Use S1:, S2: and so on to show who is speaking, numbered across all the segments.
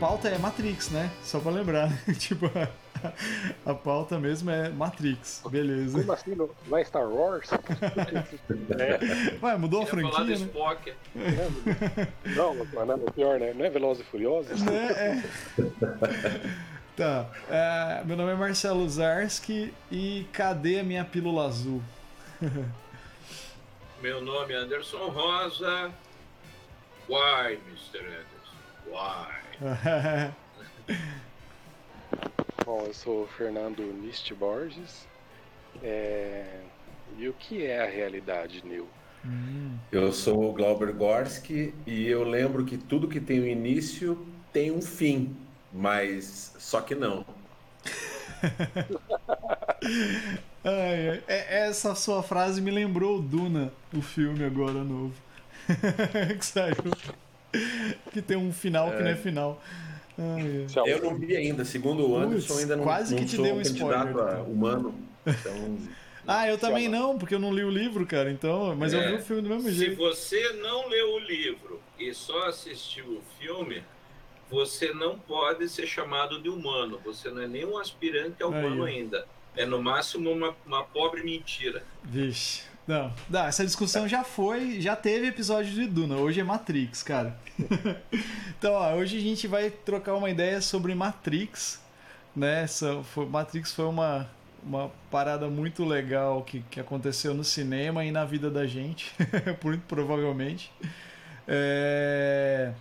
S1: pauta é Matrix, né? Só pra lembrar. tipo, a, a, pauta mesmo é Matrix. Beleza.
S2: Como assim? Não, não é Star Wars?
S1: é. Ué, mudou a franquia, falar do né?
S2: Spock. É, não, mas não é pior, né? Não é Velozes e Furiosos?
S1: Né? É. Tá. É, meu nome é Marcelo Zarski e cadê a minha pílula azul?
S3: meu nome é Anderson Rosa. Why, Mr. Anderson? Why?
S2: Bom, eu sou o Fernando Nist Borges. É... E o que é a realidade, Neil?
S4: Hum. Eu sou o Glauber Gorski e eu lembro que tudo que tem um início tem um fim, mas só que não.
S1: ai, ai. É, essa sua frase me lembrou o Duna, o filme agora novo. que saiu. Que tem um final é. que não é final.
S4: Ai, ai. Eu não vi ainda, segundo o Anderson, ainda não,
S1: quase
S4: não
S1: que te sou deu um
S4: candidato spoiler, a humano. Então.
S1: Ah, eu também não, porque eu não li o livro, cara, então. Mas é. eu vi o filme do mesmo jeito.
S3: Se você não leu o livro e só assistiu o filme, você não pode ser chamado de humano. Você não é nem um aspirante a humano Aí. ainda. É no máximo uma, uma pobre mentira.
S1: Vixe. Não, não, essa discussão já foi, já teve episódio de Duna, hoje é Matrix, cara. então, ó, hoje a gente vai trocar uma ideia sobre Matrix, né? Essa, foi, Matrix foi uma, uma parada muito legal que, que aconteceu no cinema e na vida da gente, muito provavelmente. É...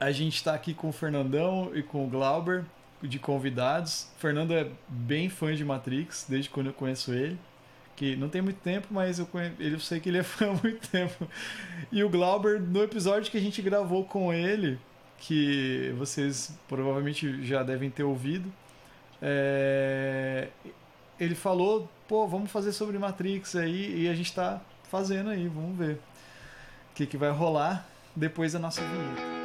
S1: A gente está aqui com o Fernandão e com o Glauber, de convidados. O Fernando é bem fã de Matrix, desde quando eu conheço ele. Que não tem muito tempo, mas eu, conhe... eu sei que ele é fã há muito tempo. E o Glauber, no episódio que a gente gravou com ele, que vocês provavelmente já devem ter ouvido, é... ele falou: pô, vamos fazer sobre Matrix aí, e a gente está fazendo aí, vamos ver o que, que vai rolar depois da nossa vinheta.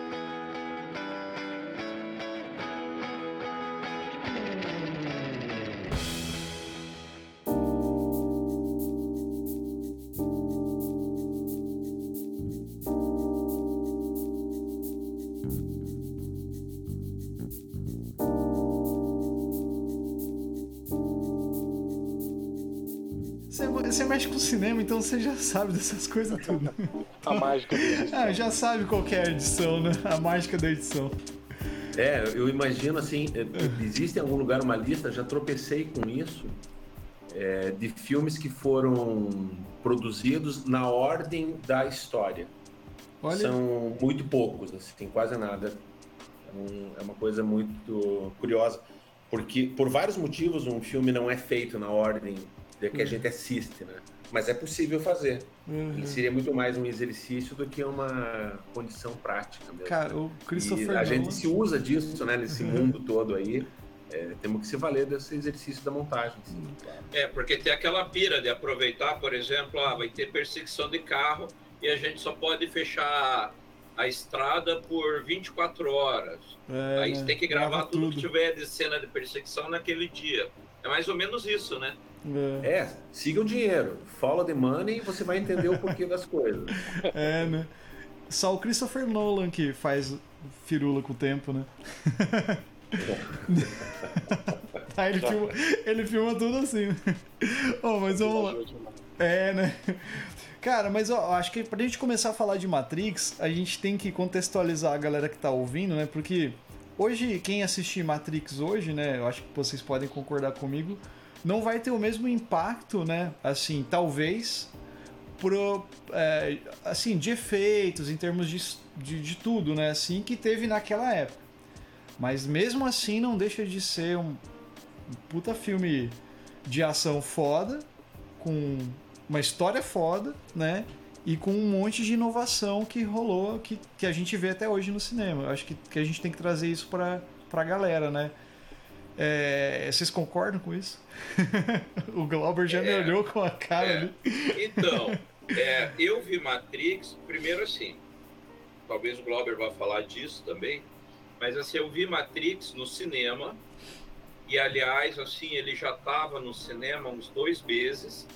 S1: Cinema, então você já sabe dessas coisas tudo.
S2: A mágica da edição. Ah,
S1: já sabe qual é a edição, né? A mágica da edição.
S4: É, eu imagino assim, é, existe em algum lugar uma lista, já tropecei com isso, é, de filmes que foram produzidos na ordem da história. Olha. São muito poucos, assim, quase nada. É, um, é uma coisa muito curiosa, porque por vários motivos um filme não é feito na ordem de que a gente assiste, né? Mas é possível fazer. Uhum. Ele seria muito mais um exercício do que uma condição prática mesmo.
S1: Cara, o Christopher
S4: e a gente se usa disso, né? Nesse uhum. mundo todo aí. É, temos que se valer desse exercício da montagem. Sim,
S3: claro. É, porque tem aquela pira de aproveitar, por exemplo, ah, vai ter perseguição de carro e a gente só pode fechar a estrada por 24 horas. É, Aí você tem que gravar tudo, tudo que tiver de cena de perseguição naquele dia. É mais ou menos isso, né?
S4: É. é, siga o dinheiro. Follow the money e você vai entender o porquê das coisas.
S1: É, né? Só o Christopher Nolan que faz firula com o tempo, né? Aí ele filma, ele filma tudo assim. oh, mas vamos lá. É, né? Cara, mas ó, acho que pra gente começar a falar de Matrix, a gente tem que contextualizar a galera que tá ouvindo, né? Porque hoje, quem assistir Matrix hoje, né? Eu acho que vocês podem concordar comigo não vai ter o mesmo impacto, né? Assim, talvez pro, é, assim, de efeitos, em termos de, de, de, tudo, né? Assim, que teve naquela época. Mas mesmo assim não deixa de ser um, um puta filme de ação foda, com uma história foda, né? E com um monte de inovação que rolou, que, que a gente vê até hoje no cinema. Eu acho que, que a gente tem que trazer isso pra, pra galera, né? É, vocês concordam com isso? o Glauber já é, me olhou com a cara
S3: é,
S1: ali.
S3: Então, é, eu vi Matrix, primeiro assim, talvez o Glauber vá falar disso também, mas assim, eu vi Matrix no cinema, e aliás, assim, ele já estava no cinema uns dois meses.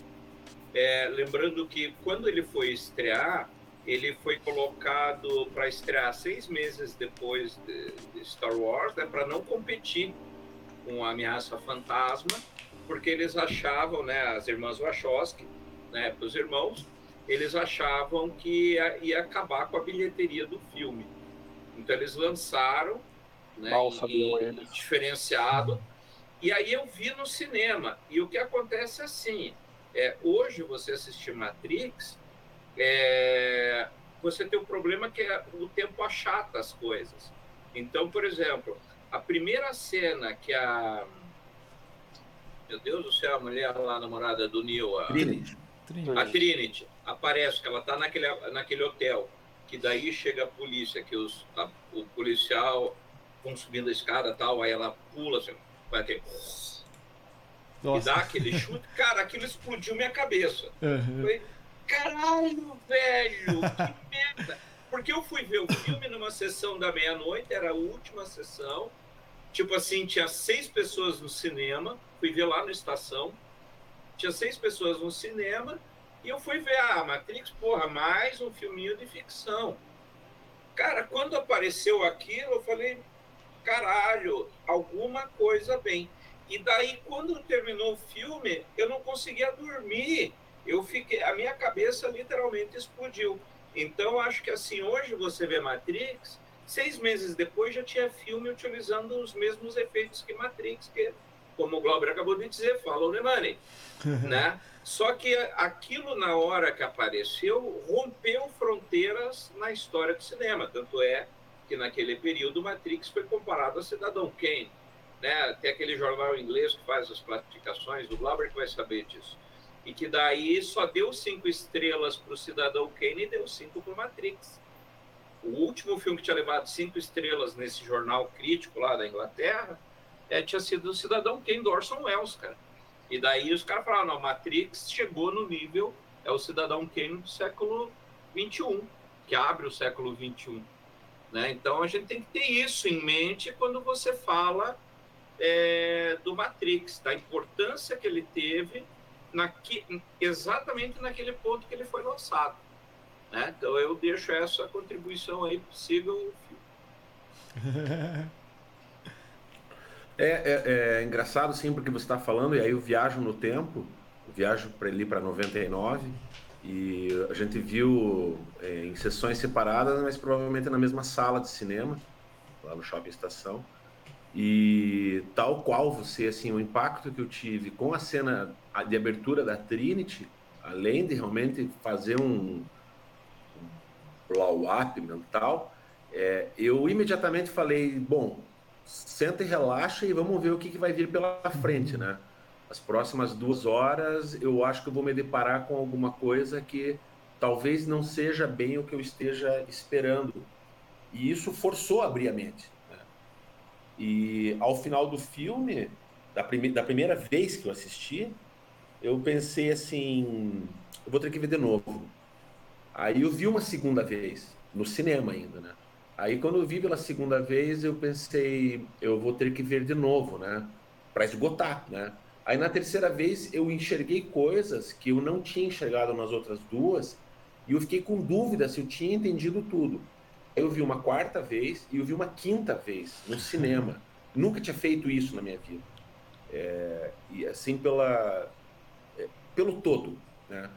S3: É, lembrando que quando ele foi estrear, ele foi colocado para estrear seis meses depois de, de Star Wars, né, para não competir com a Ameaça Fantasma, porque eles achavam, né, as irmãs Wachowski, né, os irmãos, eles achavam que ia, ia, acabar com a bilheteria do filme. Então eles lançaram, né,
S2: Mal sabiam eles.
S3: diferenciado. E aí eu vi no cinema. E o que acontece é assim: é, hoje você assistir Matrix, é, você tem o um problema que é, o tempo achata as coisas. Então, por exemplo, a primeira cena que a. Meu Deus do céu, a mulher lá, a namorada do Neil. A
S4: Trinity.
S3: A Trinity aparece, que ela está naquele, naquele hotel. Que daí chega a polícia, que os, a, o policial vão subindo a escada tal, aí ela pula, assim, vai ter. E dá aquele chute. Cara, aquilo explodiu minha cabeça. Uhum. Falei, caralho, velho, que merda. Porque eu fui ver o filme numa sessão da meia-noite, era a última sessão. Tipo assim, tinha seis pessoas no cinema. Fui ver lá na estação. Tinha seis pessoas no cinema. E eu fui ver, ah, Matrix, porra, mais um filminho de ficção. Cara, quando apareceu aquilo, eu falei, caralho, alguma coisa bem. E daí, quando terminou o filme, eu não conseguia dormir. Eu fiquei, a minha cabeça literalmente explodiu. Então, acho que assim, hoje você vê Matrix, seis meses depois já tinha filme utilizando os mesmos efeitos que Matrix, que, como o Glauber acabou de dizer, follow the money, né? Só que aquilo, na hora que apareceu, rompeu fronteiras na história do cinema. Tanto é que naquele período Matrix foi comparado a Cidadão Kane. Né? Tem aquele jornal inglês que faz as classificações, do Glauber que vai saber disso. E que daí só deu cinco estrelas para o Cidadão Kane e deu cinco para o Matrix. O último filme que tinha levado cinco estrelas nesse jornal crítico lá da Inglaterra é, tinha sido o Cidadão Kane do Orson Welles, cara. E daí os caras falaram, não, Matrix chegou no nível, é o Cidadão Kane do século 21, que abre o século 21. Né? Então a gente tem que ter isso em mente quando você fala é, do Matrix, da importância que ele teve naqui, exatamente naquele ponto que ele foi lançado. Né? Então eu deixo essa contribuição aí, sigam o filme.
S4: É, é, é, engraçado, sim, porque você está falando, e aí eu viajo no tempo, viajo para ali para 99, e a gente viu é, em sessões separadas, mas provavelmente na mesma sala de cinema, lá no Shopping Estação. E tal qual você, assim, o impacto que eu tive com a cena de abertura da Trinity, além de realmente fazer um, blow-up mental, é, eu imediatamente falei, bom, senta e relaxa e vamos ver o que, que vai vir pela frente, né? As próximas duas horas eu acho que eu vou me deparar com alguma coisa que talvez não seja bem o que eu esteja esperando. E isso forçou a abrir a mente. E ao final do filme, da, prime da primeira vez que eu assisti, eu pensei assim: eu vou ter que ver de novo. Aí eu vi uma segunda vez, no cinema ainda, né? Aí quando eu vi pela segunda vez, eu pensei: eu vou ter que ver de novo, né? Para esgotar, né? Aí na terceira vez eu enxerguei coisas que eu não tinha enxergado nas outras duas e eu fiquei com dúvida se eu tinha entendido tudo eu vi uma quarta vez e eu vi uma quinta vez no cinema. Nunca tinha feito isso na minha vida. É, e assim pela é, pelo todo, né?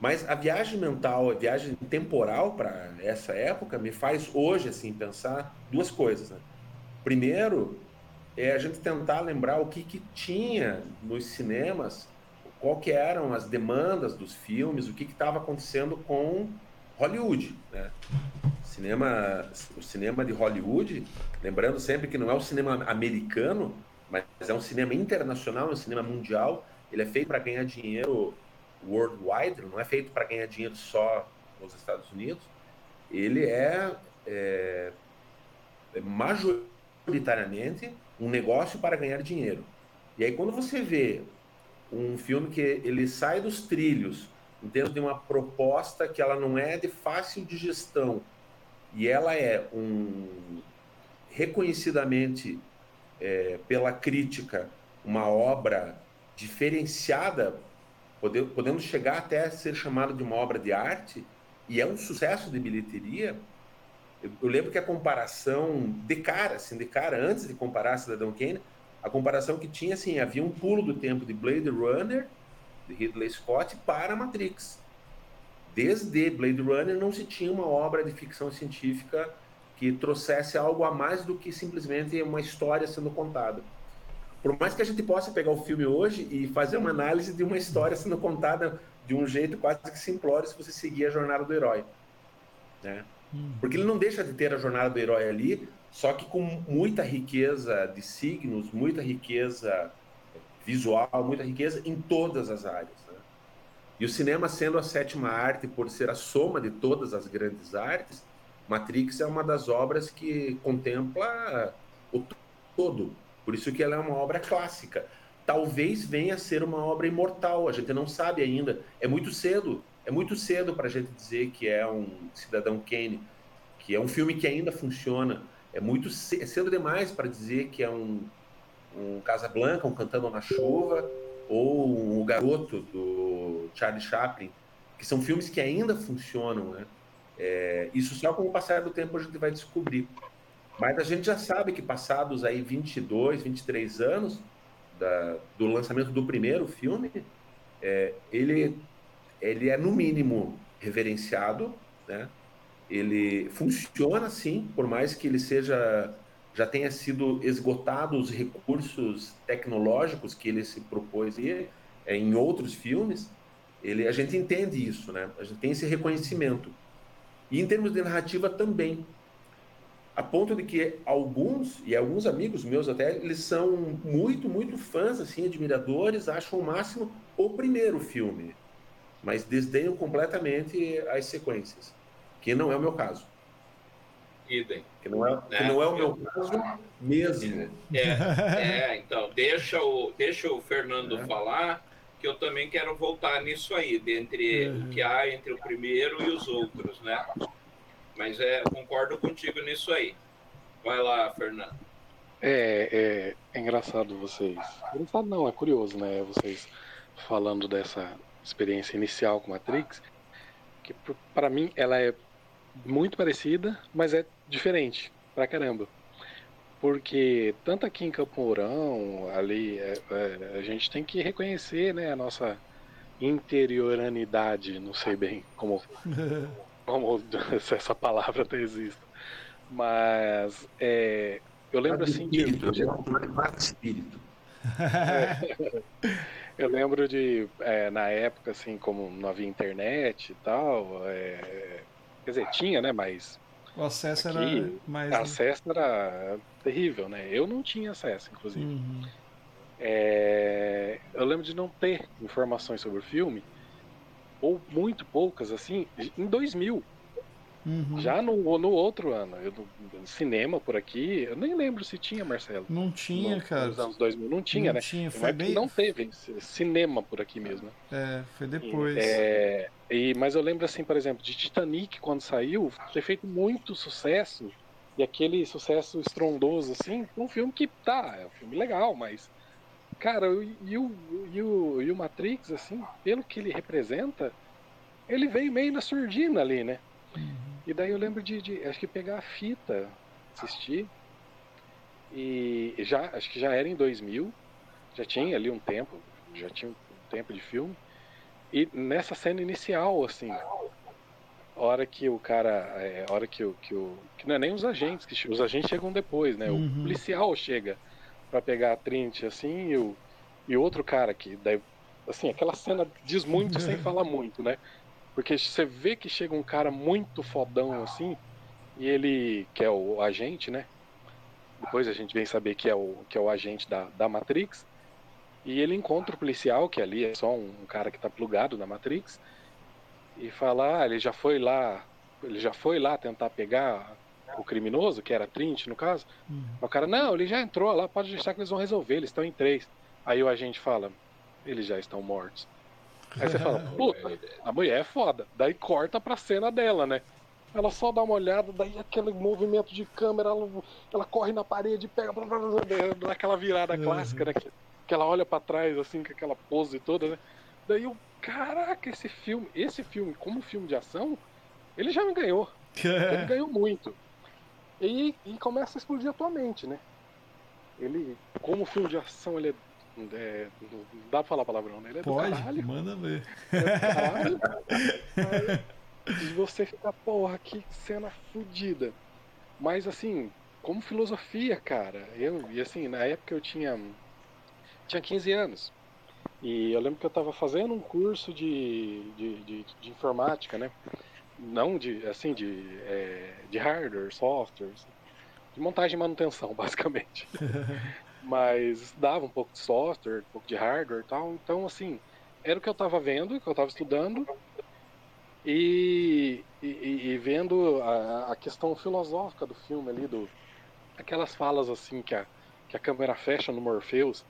S4: Mas a viagem mental, a viagem temporal para essa época me faz hoje assim pensar duas coisas. Né? Primeiro é a gente tentar lembrar o que, que tinha nos cinemas, qual que eram as demandas dos filmes, o que estava acontecendo com Hollywood, né? Cinema, o cinema de Hollywood, lembrando sempre que não é o cinema americano, mas é um cinema internacional, é um cinema mundial. Ele é feito para ganhar dinheiro worldwide, não é feito para ganhar dinheiro só nos Estados Unidos. Ele é, é, é majoritariamente um negócio para ganhar dinheiro. E aí quando você vê um filme que ele sai dos trilhos dentro de uma proposta que ela não é de fácil digestão e ela é um reconhecidamente é, pela crítica uma obra diferenciada, podendo chegar até a ser chamada de uma obra de arte, e é um sucesso de bilheteria, eu, eu, lembro que a comparação de cara, assim, de cara, antes de comparar Cidadão Kane, a comparação que tinha, assim, havia um pulo do tempo de Blade Runner, de Ridley Scott, para Matrix. Desde Blade Runner não se tinha uma obra de ficção científica que trouxesse algo a mais do que simplesmente uma história sendo contada. Por mais que a gente possa pegar o filme hoje e fazer uma análise de uma história sendo contada de um jeito quase que simplório se você seguir a jornada do herói. Né? Hum. Porque ele não deixa de ter a jornada do herói ali, só que com muita riqueza de signos, muita riqueza visual, muita riqueza em todas as áreas. Né? E o cinema sendo a sétima arte, por ser a soma de todas as grandes artes, Matrix é uma das obras que contempla o todo. Por isso que ela é uma obra clássica. Talvez venha a ser uma obra imortal, a gente não sabe ainda. É muito cedo, é muito cedo para a gente dizer que é um Cidadão Kane, que é um filme que ainda funciona. É muito cedo, é cedo demais para dizer que é um, um Casablanca, um Cantando na Chuva, ou O Garoto, do Charlie Chaplin, que são filmes que ainda funcionam, né? É, isso só com o passar do tempo a gente vai descobrir. Mas a gente já sabe que passados aí 22, 23 anos da, do lançamento do primeiro filme, é, ele, ele é no mínimo reverenciado, né? Ele funciona sim, por mais que ele seja já tenha sido esgotado os recursos tecnológicos que ele se propôs é, em outros filmes, ele a gente entende isso, né? A gente tem esse reconhecimento. E em termos de narrativa também. A ponto de que alguns, e alguns amigos meus até, eles são muito, muito fãs, assim, admiradores, acham o máximo o primeiro filme, mas desdenham completamente as sequências, que não é o meu caso.
S3: Idem.
S4: Que não é, né? que não é o meu caso mesmo.
S3: É, é então, deixa o, deixa o Fernando é. falar, que eu também quero voltar nisso aí, dentre uhum. o que há entre o primeiro e os outros, né? Mas é, concordo contigo nisso aí. Vai lá, Fernando.
S2: É, é, é engraçado vocês. Engraçado não, é curioso, né? Vocês falando dessa experiência inicial com Matrix, que para mim ela é muito parecida, mas é diferente pra caramba porque tanto aqui em Campo Mourão, ali, é, é, a gente tem que reconhecer né, a nossa interioranidade, não sei bem como, como se essa palavra até existe. Mas é, eu lembro assim de.
S4: espírito.
S2: É, eu lembro de, é, na época, assim, como não havia internet e tal, é, quer dizer, tinha, né, mas
S1: o acesso Aqui, era mais. O
S2: acesso era terrível, né? Eu não tinha acesso, inclusive. Uhum. É... Eu lembro de não ter informações sobre o filme, ou muito poucas, assim, em 2000. Uhum. Já no, no outro ano, eu, cinema por aqui, eu nem lembro se tinha, Marcelo.
S1: Não tinha,
S2: no,
S1: cara.
S2: Nos anos 2000, não tinha,
S1: não
S2: né?
S1: Tinha, foi bem...
S2: Não teve cinema por aqui mesmo.
S1: É, foi depois.
S2: É, e, mas eu lembro, assim, por exemplo, de Titanic, quando saiu, ter feito muito sucesso, e aquele sucesso estrondoso, assim, um filme que tá, é um filme legal, mas. Cara, e o, e o, e o Matrix, assim, pelo que ele representa, ele veio meio na surdina ali, né? E daí eu lembro de, de, acho que pegar a fita, assistir. E já, acho que já era em 2000, já tinha ali um tempo, já tinha um tempo de filme. E nessa cena inicial, assim, hora que o cara, é, hora que o, que o, que não é nem os agentes, que os agentes chegam depois, né? Uhum. O policial chega para pegar a Trinity, assim, e o, e outro cara que, daí, assim, aquela cena diz muito sem falar muito, né? Porque você vê que chega um cara muito fodão assim, e ele, que é o agente, né? Depois a gente vem saber que é o, que é o agente da, da Matrix. E ele encontra o policial, que ali é só um, um cara que tá plugado na Matrix, e fala, ah, ele já foi lá, ele já foi lá tentar pegar o criminoso, que era Trint no caso. Uhum. O cara, não, ele já entrou lá, pode deixar que eles vão resolver, eles estão em três. Aí o agente fala, eles já estão mortos. Aí você fala, puta, a mulher é foda. Daí corta pra cena dela, né? Ela só dá uma olhada, daí aquele movimento de câmera, ela, ela corre na parede, pega, dá aquela virada uhum. clássica, né? Que, que ela olha para trás, assim, com aquela pose toda, né? Daí eu, caraca, esse filme, esse filme, como filme de ação, Ele já me ganhou. ele ganhou muito. E, e começa a explodir a tua mente, né? Ele, como filme de ação, ele é. é não dá pra falar palavrão, né? Ele é
S1: Pode,
S2: caralho.
S1: manda ver.
S2: É e você fica, porra, que cena fodida. Mas assim, como filosofia, cara, eu, e assim, na época eu tinha. Tinha 15 anos. E eu lembro que eu estava fazendo um curso de, de, de, de, informática, né? Não de, assim, de, é, de hardware, software, de montagem e manutenção, basicamente. Mas dava um pouco de software, um pouco de hardware e tal. Então, assim, era o que eu estava vendo, que eu estava estudando. E, e, e vendo a, a, questão filosófica do filme ali, do, aquelas falas assim que a, que a câmera fecha no Morpheus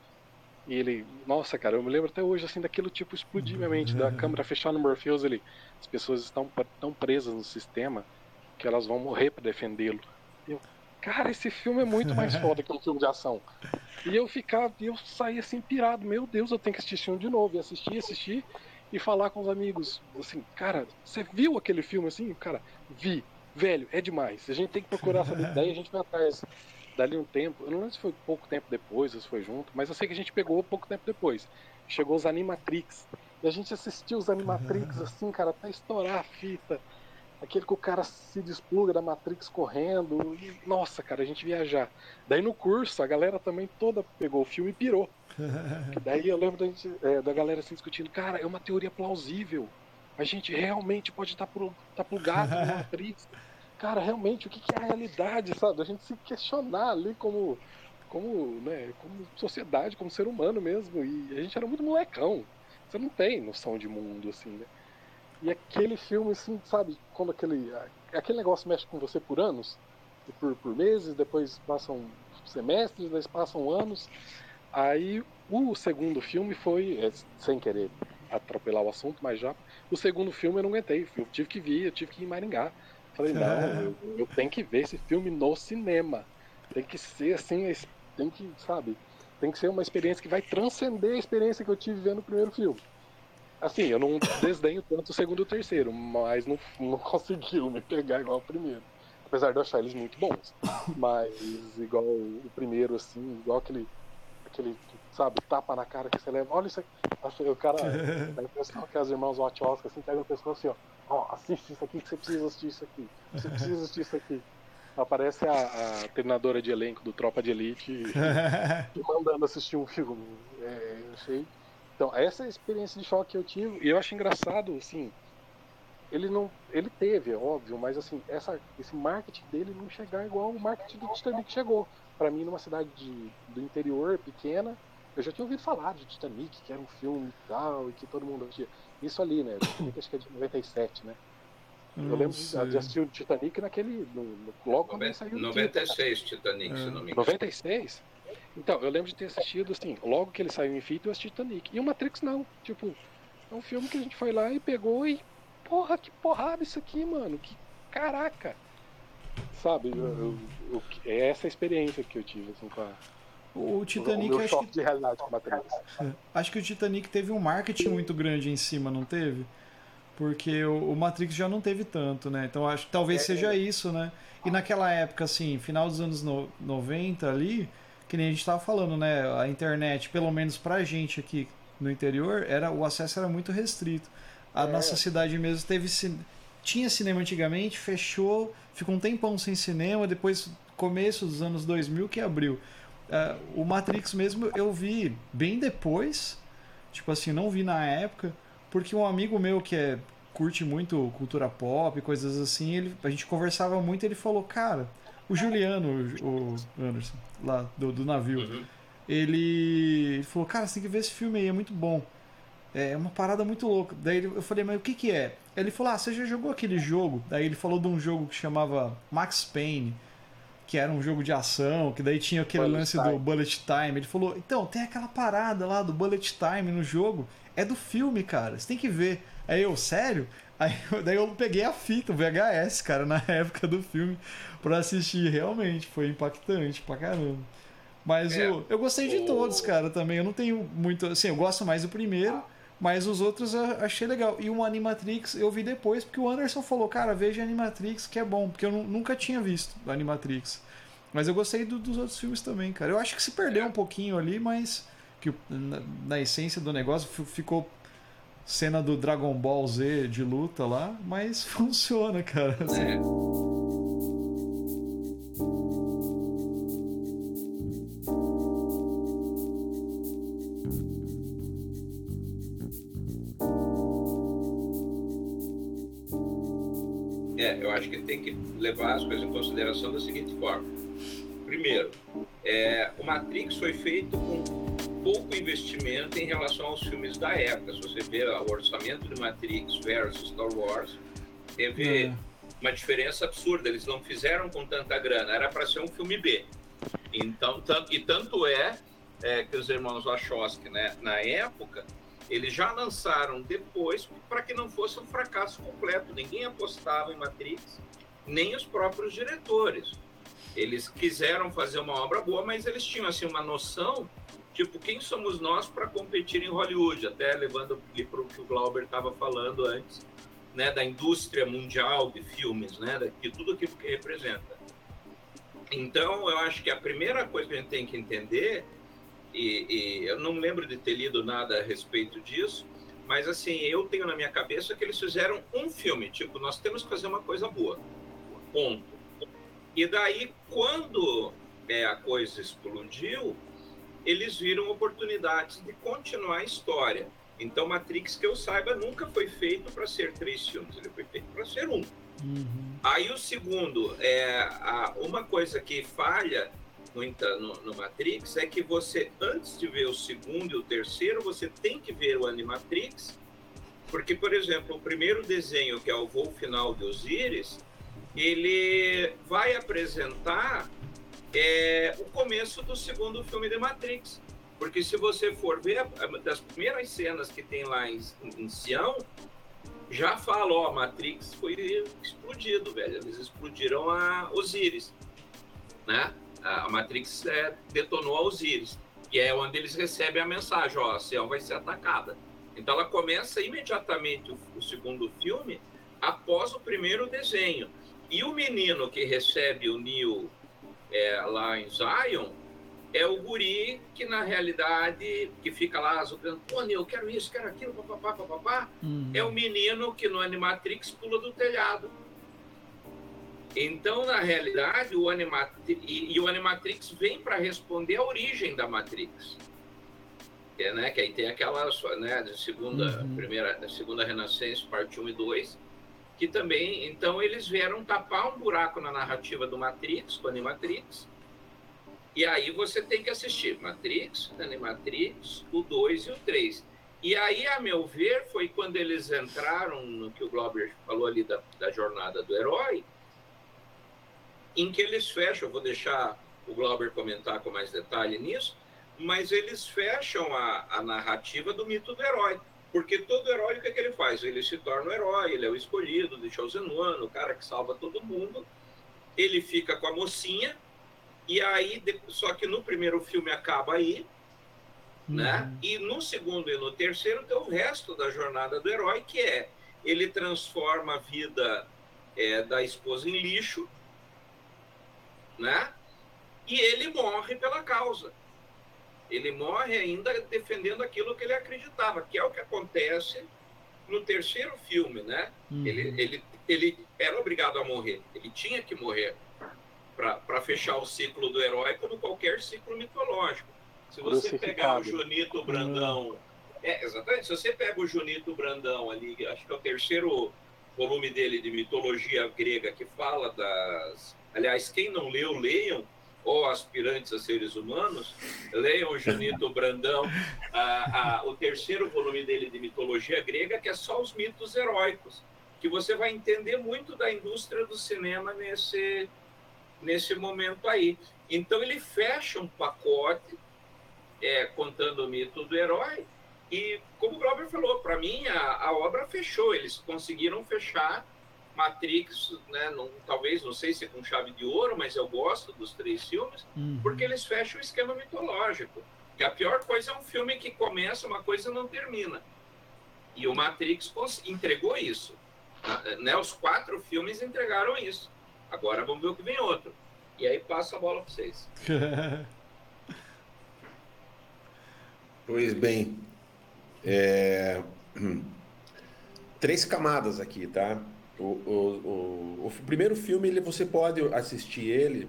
S2: e ele, nossa, cara, eu me lembro até hoje assim daquilo tipo explodir minha mente, da câmera fechar no Morpheus, ele, as pessoas estão tão presas no sistema que elas vão morrer para defendê-lo. Eu, cara, esse filme é muito mais foda que um filme de ação. E eu ficava, eu saí assim pirado, meu Deus, eu tenho que assistir um de novo, e assistir, assistir e falar com os amigos, assim, cara, você viu aquele filme assim? Cara, vi, velho, é demais. A gente tem que procurar saber, daí a gente vai atrás dali um tempo, eu não lembro se foi pouco tempo depois, ou se foi junto, mas eu sei que a gente pegou pouco tempo depois. Chegou os Animatrix. E a gente assistiu os Animatrix assim, cara, até estourar a fita. Aquele que o cara se despluga da Matrix correndo. E, nossa, cara, a gente viajar. Daí no curso, a galera também toda pegou o filme e pirou. Daí eu lembro da, gente, é, da galera assim discutindo, cara, é uma teoria plausível. A gente realmente pode estar tá, tá plugado na Matrix cara, realmente, o que, é a realidade, sabe? A gente se questionar ali como, como, né, como sociedade, como ser humano mesmo. E a gente era muito molecão. Você não tem noção de mundo, assim, né? E aquele filme, assim, sabe, quando aquele, aquele negócio mexe com você por anos, por, por meses, depois passam semestres, depois passam anos. Aí o segundo filme foi, é, sem querer atropelar o assunto, mas já. O segundo filme eu não aguentei. Eu tive que vir, eu tive que ir em Maringá. Falei, não, eu, eu, tenho que ver esse filme no cinema. Tem que ser assim, tem que, sabe, tem que ser uma experiência que vai transcender a experiência que eu tive vendo o primeiro filme. Assim, eu não desdenho tanto o segundo e o terceiro, mas não, não conseguiu me pegar igual o primeiro. Apesar de eu achar eles muito bons. Mas igual o primeiro, assim, igual aquele, aquele sabe, tapa na cara que você leva. Olha isso aqui. O cara, a impressão que as irmãos Watch Oscar assim, pegam pescoço assim, ó ó, assiste isso aqui que você precisa assistir isso aqui. Você precisa assistir isso aqui. Aparece a, a treinadora de elenco do Tropa de Elite e, mandando assistir um filme. É, eu achei. Então, essa é a experiência de choque que eu tive. E eu acho engraçado, assim. Ele não. Ele teve, é óbvio, mas assim, essa, esse marketing dele não chegar igual o marketing do Titanic chegou. Para mim, numa cidade de, do interior, pequena, eu já tinha ouvido falar de Titanic, que era um filme e tal, e que todo mundo tinha. Isso ali, né? Titanic acho que é de 97, né? Eu lembro de, de assistir o Titanic naquele. No, no, logo quando ele saiu.
S3: 96 Titanic, é. se não me engano.
S2: 96? Então, eu lembro de ter assistido, assim, logo que ele saiu em fita, eu assisti Titanic. E o Matrix não. Tipo, é um filme que a gente foi lá e pegou e. Porra, que porrada isso aqui, mano. Que caraca. Sabe? Eu, eu, eu, é essa experiência que eu tive, assim, com a
S1: o Titanic
S2: o
S1: acho que... É. Acho que o Titanic teve um marketing muito grande em cima, não teve? Porque o, o Matrix já não teve tanto, né? Então acho que talvez é, seja é. isso, né? E naquela época, assim, final dos anos no, 90 ali, que nem a gente estava falando, né? A internet, pelo menos pra gente aqui no interior, era o acesso era muito restrito. A é. nossa cidade mesmo teve tinha cinema antigamente, fechou, ficou um tempão sem cinema, depois começo dos anos 2000 que abriu. Uh, o Matrix mesmo eu vi bem depois, tipo assim, não vi na época, porque um amigo meu que é, curte muito cultura pop, coisas assim, ele, a gente conversava muito ele falou, cara, o Juliano, o, o Anderson, lá do, do navio, uhum. ele, ele, falou, cara, você tem que ver esse filme aí, é muito bom. É uma parada muito louca. Daí eu falei, mas o que que é? Ele falou, ah, você já jogou aquele jogo? Daí ele falou de um jogo que chamava Max Payne que era um jogo de ação, que daí tinha aquele bullet lance time. do bullet time. Ele falou: então, tem aquela parada lá do bullet time no jogo. É do filme, cara. Você tem que ver. Aí eu, sério? Aí, daí eu peguei a fita, o VHS, cara, na época do filme, pra assistir. Realmente, foi impactante pra caramba. Mas é, o, eu gostei de todos, cara, também. Eu não tenho muito. Assim, eu gosto mais do primeiro, Mas os outros eu achei legal. E o Animatrix eu vi depois, porque o Anderson falou, cara, veja Animatrix que é bom, porque eu nunca tinha visto o Animatrix. Mas eu gostei do, dos outros filmes também, cara. Eu acho que se perdeu um pouquinho ali, mas que na, na essência do negócio ficou cena do Dragon Ball Z de luta lá, mas funciona, cara. É.
S3: É, eu acho que tem que levar as coisas em consideração da seguinte forma. Primeiro, é, o Matrix foi feito com pouco investimento em relação aos filmes da época. Se você vê o orçamento de Matrix versus Star Wars, teve é. uma diferença absurda. Eles não fizeram com tanta grana, era para ser um filme B. Então, tanto, e tanto é, é que os irmãos Wachowski, né, na época, eles já lançaram depois para que não fosse um fracasso completo. Ninguém apostava em Matrix, nem os próprios diretores. Eles quiseram fazer uma obra boa, mas eles tinham assim uma noção, tipo, quem somos nós para competir em Hollywood? Até levando para o que o Glauber estava falando antes, né, da indústria mundial de filmes, né, de tudo aquilo que representa. Então, eu acho que a primeira coisa que a gente tem que entender e, e, eu não lembro de ter lido nada a respeito disso, mas assim, eu tenho na minha cabeça que eles fizeram um filme, tipo, nós temos que fazer uma coisa boa, ponto. E daí, quando é, a coisa explodiu, eles viram oportunidades de continuar a história. Então, Matrix, que eu saiba, nunca foi feito para ser três filmes, ele foi feito para ser um. Uhum. Aí o segundo, é, a, uma coisa que falha muita no, no, Matrix é que você, antes de ver o segundo e o terceiro, você tem que ver o Animatrix, porque, por exemplo, o primeiro desenho, que é o voo final de Osiris, ele vai apresentar é, o começo do segundo filme de Matrix. Porque se você for ver, das primeiras cenas que tem lá em, em Sião, já fala, ó, Matrix foi explodido, velho. Eles explodiram a Osiris, né? A Matrix é, detonou a Osiris, que é onde eles recebem a mensagem, ó, a Sião vai ser atacada. Então ela começa imediatamente o, o segundo filme após o primeiro desenho. E o menino que recebe o Neo é, lá em Zion é o guri que na realidade que fica lá azulando, pô, Neo, eu quero isso, quero aquilo, papapá, papapá. Uhum. É o menino que no Animatrix pula do telhado. Então, na realidade, o Animatrix, e, e o Animatrix vem para responder a origem da Matrix. É, né, que aí tem aquela né, segunda, uhum. primeira, segunda Renascença, parte 1 e 2, que também, então eles vieram tapar um buraco na narrativa do Matrix, do Animatrix, e aí você tem que assistir Matrix, Animatrix, o 2 e o 3. E aí, a meu ver, foi quando eles entraram no que o Glauber falou ali da, da jornada do herói, em que eles fecham, vou deixar o Glauber comentar com mais detalhe nisso, mas eles fecham a, a narrativa do mito do herói. Porque todo herói, o que, é que ele faz? Ele se torna o herói, ele é o escolhido, de Chosen One, o cara que salva todo mundo. Ele fica com a mocinha, e aí, só que no primeiro filme acaba aí, né? uhum. né? E no segundo e no terceiro tem o resto da jornada do herói, que é ele transforma a vida é, da esposa em lixo, né? E ele morre pela causa. Ele morre ainda defendendo aquilo que ele acreditava, que é o que acontece no terceiro filme, né? Uhum. Ele, ele, ele era obrigado a morrer, ele tinha que morrer para fechar o ciclo do herói, como qualquer ciclo mitológico. Se você pegar o Junito Brandão, uhum. é, exatamente, se você pega o Junito Brandão ali, acho que é o terceiro volume dele de mitologia grega que fala das Aliás, quem não leu, leiam, ou aspirantes a seres humanos, leiam o Junito Brandão, a, a, o terceiro volume dele de mitologia grega, que é só os mitos heróicos, que você vai entender muito da indústria do cinema nesse, nesse momento aí. Então ele fecha um pacote é, contando o mito do herói, e como o Glauber falou, para mim a, a obra fechou, eles conseguiram fechar Matrix, né, não, talvez, não sei se é com chave de ouro, mas eu gosto dos três filmes, uhum. porque eles fecham o esquema mitológico. Que a pior coisa é um filme que começa uma coisa e não termina. E o Matrix entregou isso. Né? Os quatro filmes entregaram isso. Agora vamos ver o que vem outro. E aí passo a bola para vocês.
S4: pois bem. É... Três camadas aqui, tá? O, o, o, o, primeiro filme ele, você pode assistir ele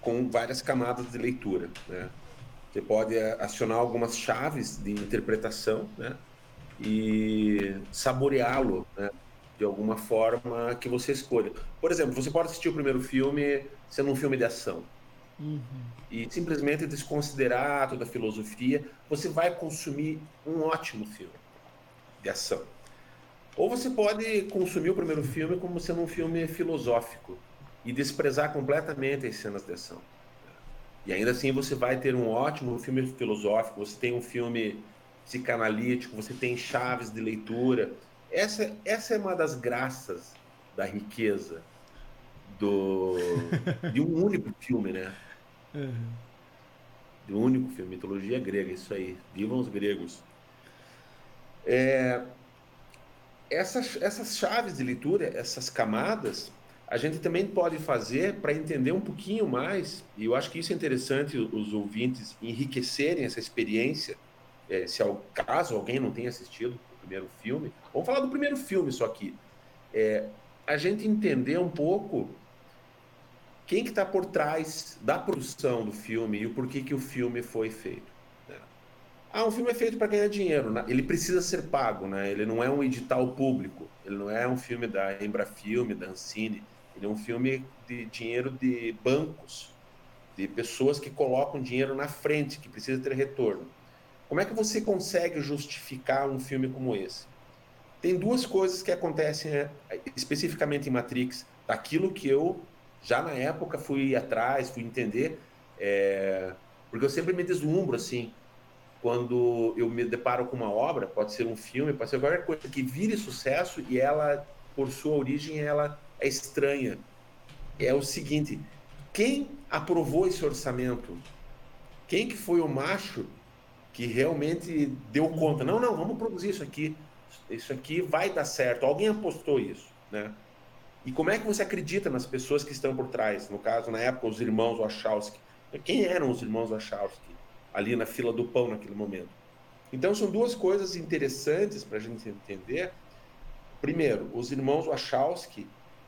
S4: com várias camadas de leitura, né? Você pode acionar algumas chaves de interpretação, né? E saboreá-lo, né? De alguma forma que você escolha. Por exemplo, você pode assistir o primeiro filme sendo um filme de ação. Uhum. E simplesmente desconsiderar toda a filosofia, você vai consumir um ótimo filme de ação. Ou você pode consumir o primeiro filme como sendo um filme filosófico e desprezar completamente as cenas de ação. E ainda assim você vai ter um ótimo filme filosófico, você tem um filme psicanalítico, você tem chaves de leitura. Essa, essa é uma das graças da riqueza do, de um único filme, né? Uhum. De um único filme, mitologia grega, isso aí. Vivam os gregos. É, essas, essas chaves de leitura, essas camadas, a gente também pode fazer para entender um pouquinho mais, e eu acho que isso é interessante os ouvintes enriquecerem essa experiência, é, se ao caso alguém não tenha assistido o primeiro filme. Vamos falar do primeiro filme só aqui. É, a gente entender um pouco quem que está por trás da produção do filme e o porquê que o filme foi feito. Ah, um filme é feito para ganhar dinheiro. Né? Ele precisa ser pago, né? Ele não é um edital público. Ele não é um filme da Embrafilme, da Ancine. Ele é um filme de dinheiro de bancos, de pessoas que colocam dinheiro na frente, que precisa ter retorno. Como é que você consegue justificar um filme como esse? Tem duas coisas que acontecem é, especificamente em Matrix, daquilo que eu já na época fui atrás, fui entender, é... porque eu sempre me deslumbro assim quando eu me deparo com uma obra, pode ser um filme, pode ser qualquer coisa que vire sucesso e ela, por sua origem, ela é estranha. É o seguinte, quem aprovou esse orçamento? Quem que foi o macho que realmente deu conta? Não, não, vamos produzir isso aqui. Isso aqui vai dar certo. Alguém apostou isso, né? E como é que você acredita nas pessoas que estão por trás? No caso, na época, os irmãos Wachowski. Quem eram os irmãos Wachowski? Ali na fila do pão naquele momento. Então são duas coisas interessantes para a gente entender. Primeiro, os irmãos Wachowski,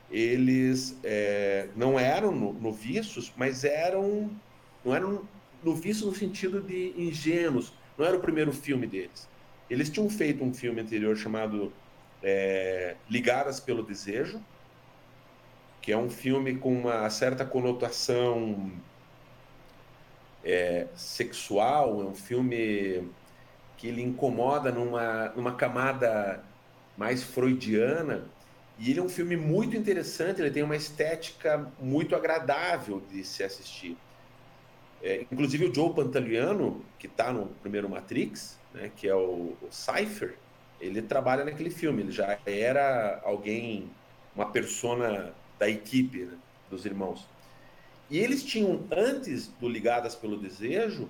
S4: eles é, não eram noviços, mas eram não eram noviços no sentido de ingênuos. Não era o primeiro filme deles. Eles tinham feito um filme anterior chamado é, Ligadas pelo Desejo, que é um filme com uma certa conotação é, sexual, é um filme que ele incomoda numa, numa camada mais freudiana. E ele é um filme muito interessante, ele tem uma estética muito agradável de se assistir. É, inclusive o Joe Pantoliano, que está no primeiro Matrix, né, que é o, o Cypher, ele trabalha naquele filme, ele já era alguém, uma persona da equipe né, dos irmãos. E eles tinham, antes do Ligadas pelo Desejo,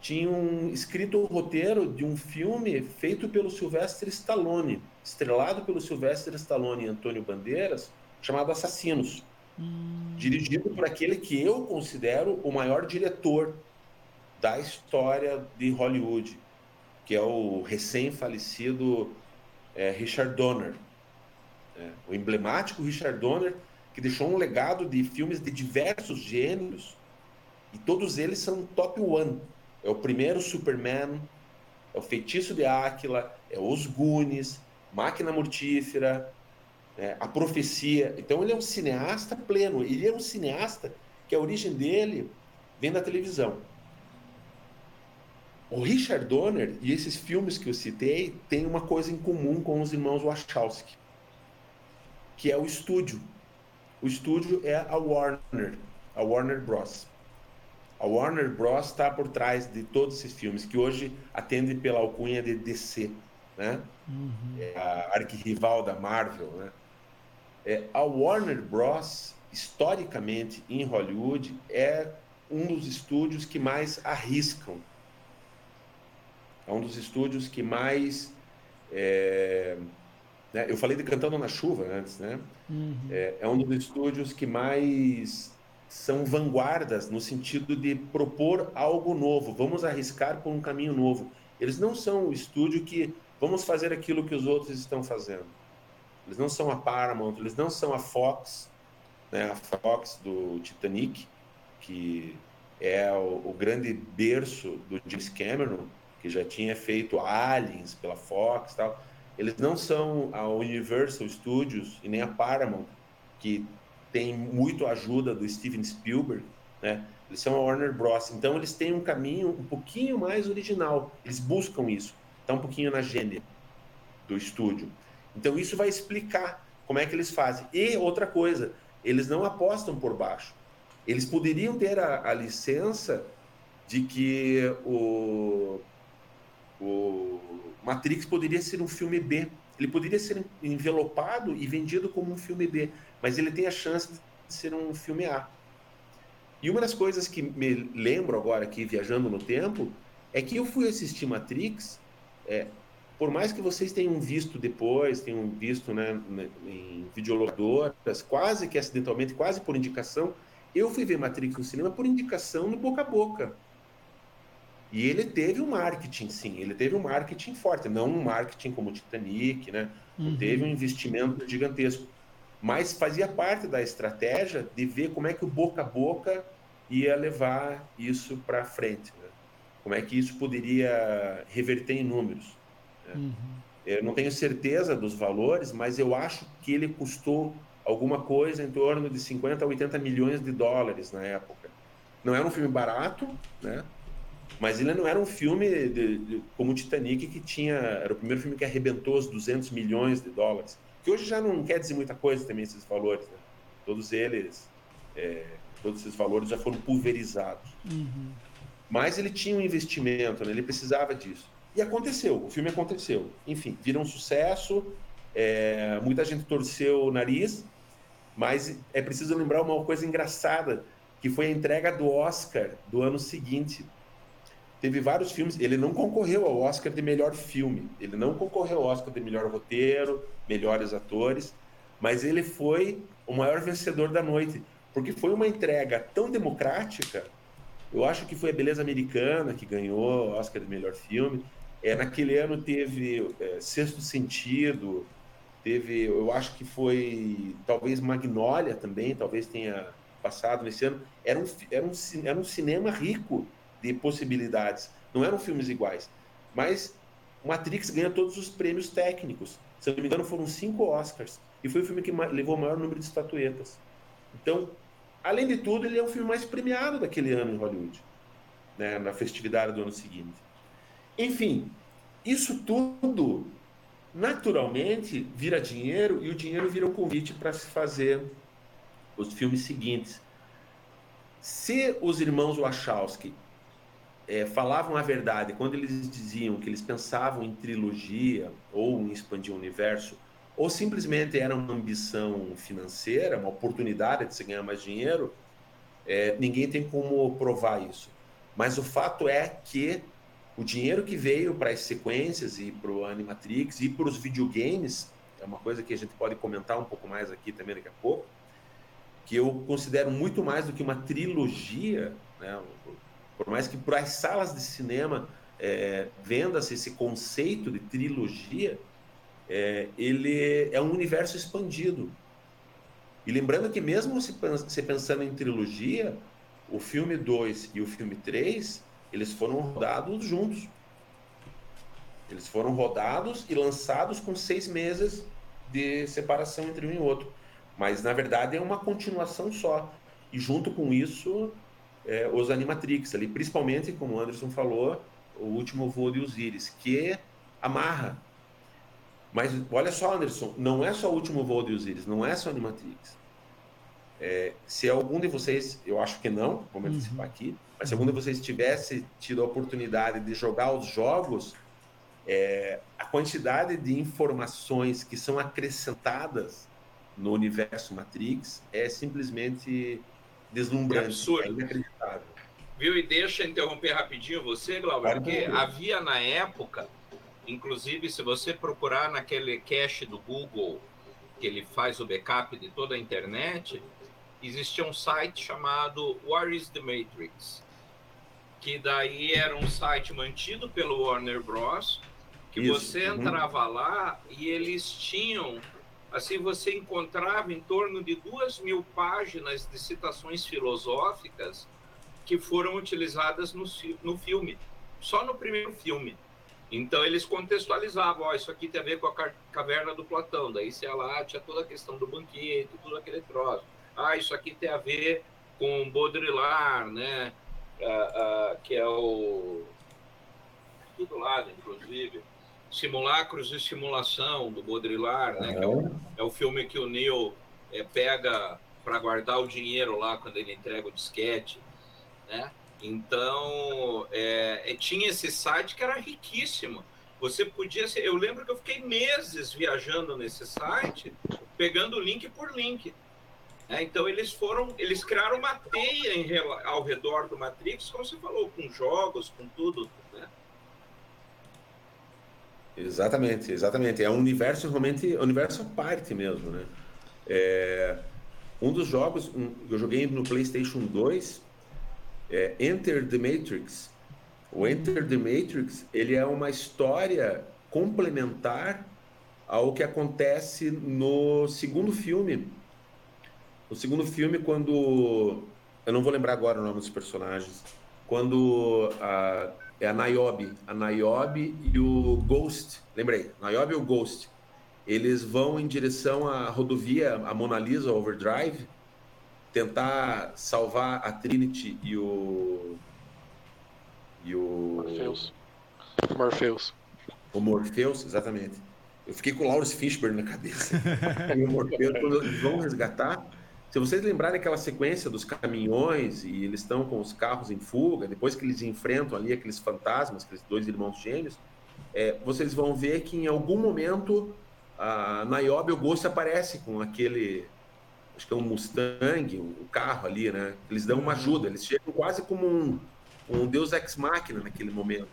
S4: tinham escrito o roteiro de um filme feito pelo Sylvester Stallone, estrelado pelo Sylvester Stallone e Antônio Bandeiras, chamado Assassinos. Hum. Dirigido por aquele que eu considero o maior diretor da história de Hollywood, que é o recém-falecido é, Richard Donner. É, o emblemático Richard Donner, que deixou um legado de filmes de diversos gêneros, e todos eles são top one. É o primeiro Superman, é o Feitiço de Áquila, é Os Goonies, Máquina Mortífera, é, A Profecia. Então ele é um cineasta pleno. Ele é um cineasta que a origem dele vem da televisão. O Richard Donner e esses filmes que eu citei têm uma coisa em comum com os irmãos Wachowski, que é o estúdio. O estúdio é a Warner, a Warner Bros. A Warner Bros. está por trás de todos esses filmes, que hoje atende pela alcunha de DC, né? Uhum. É a arquirrival da Marvel, né? É, a Warner Bros., historicamente, em Hollywood, é um dos estúdios que mais arriscam. É um dos estúdios que mais É, né, eu falei de Cantando na Chuva antes, né? Uhum. É, é um dos estúdios que mais são vanguardas no sentido de propor algo novo. Vamos arriscar por um caminho novo. Eles não são o estúdio que vamos fazer aquilo que os outros estão fazendo. Eles não são a Paramount, eles não são a Fox, né? A Fox do Titanic, que é o, o grande berço do James Cameron, que já tinha feito Aliens pela Fox e tal. Eles não são a Universal Studios e nem a Paramount, que tem muito ajuda do Steven Spielberg, né? Eles são a Warner Bros. Então eles têm um caminho um pouquinho mais original. Eles buscam isso. Está um pouquinho na gênese do estúdio. Então isso vai explicar como é que eles fazem. E outra coisa, eles não apostam por baixo. Eles poderiam ter a, a licença de que o, o Matrix poderia ser um filme B. Ele poderia ser envelopado e vendido como um filme B, mas ele tem a chance de ser um filme A. E uma das coisas que me lembro agora aqui, viajando no tempo, é que eu fui assistir Matrix, é, por mais que vocês tenham visto depois, tenham visto né, em videolocadoras, quase que acidentalmente, quase por indicação, eu fui ver Matrix no cinema por indicação no boca a boca. E ele teve um marketing, sim, ele teve um marketing forte, não um marketing como o Titanic, né? Não uhum. teve um investimento gigantesco. Mas fazia parte da estratégia de ver como é que o boca a boca ia levar isso para frente. Né? Como é que isso poderia reverter em números. Né? Uhum. Eu não tenho certeza dos valores, mas eu acho que ele custou alguma coisa em torno de 50 a 80 milhões de dólares na época. Não era um filme barato, né? Mas ele não era um filme de, de, como o Titanic, que tinha. Era o primeiro filme que arrebentou os 200 milhões de dólares. Que hoje já não quer dizer muita coisa também, esses valores. Né? Todos eles. É, todos esses valores já foram pulverizados. Uhum. Mas ele tinha um investimento, né? ele precisava disso. E aconteceu, o filme aconteceu. Enfim, virou um sucesso, é, muita gente torceu o nariz, mas é preciso lembrar uma coisa engraçada, que foi a entrega do Oscar do ano seguinte. Teve vários filmes, ele não concorreu ao Oscar de melhor filme, ele não concorreu ao Oscar de melhor roteiro, melhores atores, mas ele foi o maior vencedor da noite, porque foi uma entrega tão democrática. Eu acho que foi a Beleza Americana que ganhou o Oscar de melhor filme. É, naquele ano teve é, Sexto Sentido, Teve, eu acho que foi talvez Magnólia também, talvez tenha passado nesse ano. Era um, era um, era um cinema rico de possibilidades. Não eram filmes iguais. Mas Matrix ganha todos os prêmios técnicos. Se não me engano, foram cinco Oscars. E foi o filme que levou o maior número de estatuetas. Então, além de tudo, ele é o filme mais premiado daquele ano em Hollywood, né, na festividade do ano seguinte. Enfim, isso tudo naturalmente vira dinheiro e o dinheiro vira um convite para se fazer os filmes seguintes. Se os irmãos Wachowski é, falavam a verdade quando eles diziam que eles pensavam em trilogia ou em expandir o universo, ou simplesmente era uma ambição financeira, uma oportunidade de se ganhar mais dinheiro, é, ninguém tem como provar isso. Mas o fato é que o dinheiro que veio para as sequências e para o Animatrix e para os videogames, é uma coisa que a gente pode comentar um pouco mais aqui também daqui a pouco, que eu considero muito mais do que uma trilogia, né? Por mais que para as salas de cinema é, venda-se esse conceito de trilogia, é, ele é um universo expandido. E lembrando que mesmo se pensando em trilogia, o filme 2 e o filme 3 eles foram rodados juntos. Eles foram rodados e lançados com seis meses de separação entre um e outro. Mas, na verdade, é uma continuação só. E, junto com isso, é, os Animatrix, ali, principalmente, como o Anderson falou, o último voo de Osiris, que amarra. Mas, olha só, Anderson, não é só o último voo de Osiris, não é só Animatrix. É, se algum de vocês, eu acho que não, vou me antecipar uhum. aqui, mas se algum de vocês tivesse tido a oportunidade de jogar os jogos, é, a quantidade de informações que são acrescentadas no universo Matrix é simplesmente deslumbrante, é absurdo. é inacreditável.
S3: Viu? E deixa eu interromper rapidinho você, Glauber, porque havia na época Inclusive, se você procurar naquele cache do Google, que ele faz o backup de toda a internet, existia um site chamado What is the Matrix? Que daí era um site mantido pelo Warner Bros. Que Isso. você uhum. entrava uhum. lá e eles tinham Assim, você encontrava em torno de duas mil páginas de citações filosóficas que foram utilizadas no, no filme, só no primeiro filme. Então, eles contextualizavam: ó, isso aqui tem a ver com a caverna do Platão. Daí, se lá tinha toda a questão do banquete, tudo aquele troço. Ah, isso aqui tem a ver com Baudrillard, né? Ah, ah, que é o. Aqui do lado, inclusive Simulacros e Simulação, do Baudrillard, né? É, o, é, o, filme que o Neil é, pega para guardar o dinheiro lá quando ele entrega o disquete, né? Então, é, tinha esse site que era riquíssimo. Você podia ser... Eu lembro que eu fiquei meses viajando nesse site, pegando link por link. É, então eles foram, eles criaram uma teia em, ao redor do Matrix, como você falou, com jogos, com tudo.
S4: Exatamente, exatamente. É um universo realmente, universo à parte mesmo, né? É, um dos jogos um, que eu joguei no PlayStation 2 é Enter the Matrix. O Enter the Matrix, ele é uma história complementar ao que acontece no segundo filme. No segundo filme, quando eu não vou lembrar agora o nome dos personagens, quando a é a Niobe. A Niobe e o Ghost. Lembrei, Niobe e o Ghost. Eles vão em direção à rodovia, a Mona Lisa Overdrive, tentar salvar a Trinity e o. E o.
S2: Morpheus. Morpheus.
S4: O Morpheus, exatamente. Eu fiquei com o Lawrence Fishburne na cabeça. e o Morpheus, quando eles vão resgatar, se vocês lembrarem aquela sequência dos caminhões e eles estão com os carros em fuga, depois que eles enfrentam ali aqueles fantasmas, aqueles dois irmãos gêmeos, é, vocês vão ver que em algum momento a Niobe o Ghost aparece com aquele, acho que é um Mustang, um carro ali, né? Eles dão uma ajuda, eles chegam quase como um, um Deus ex machina naquele momento.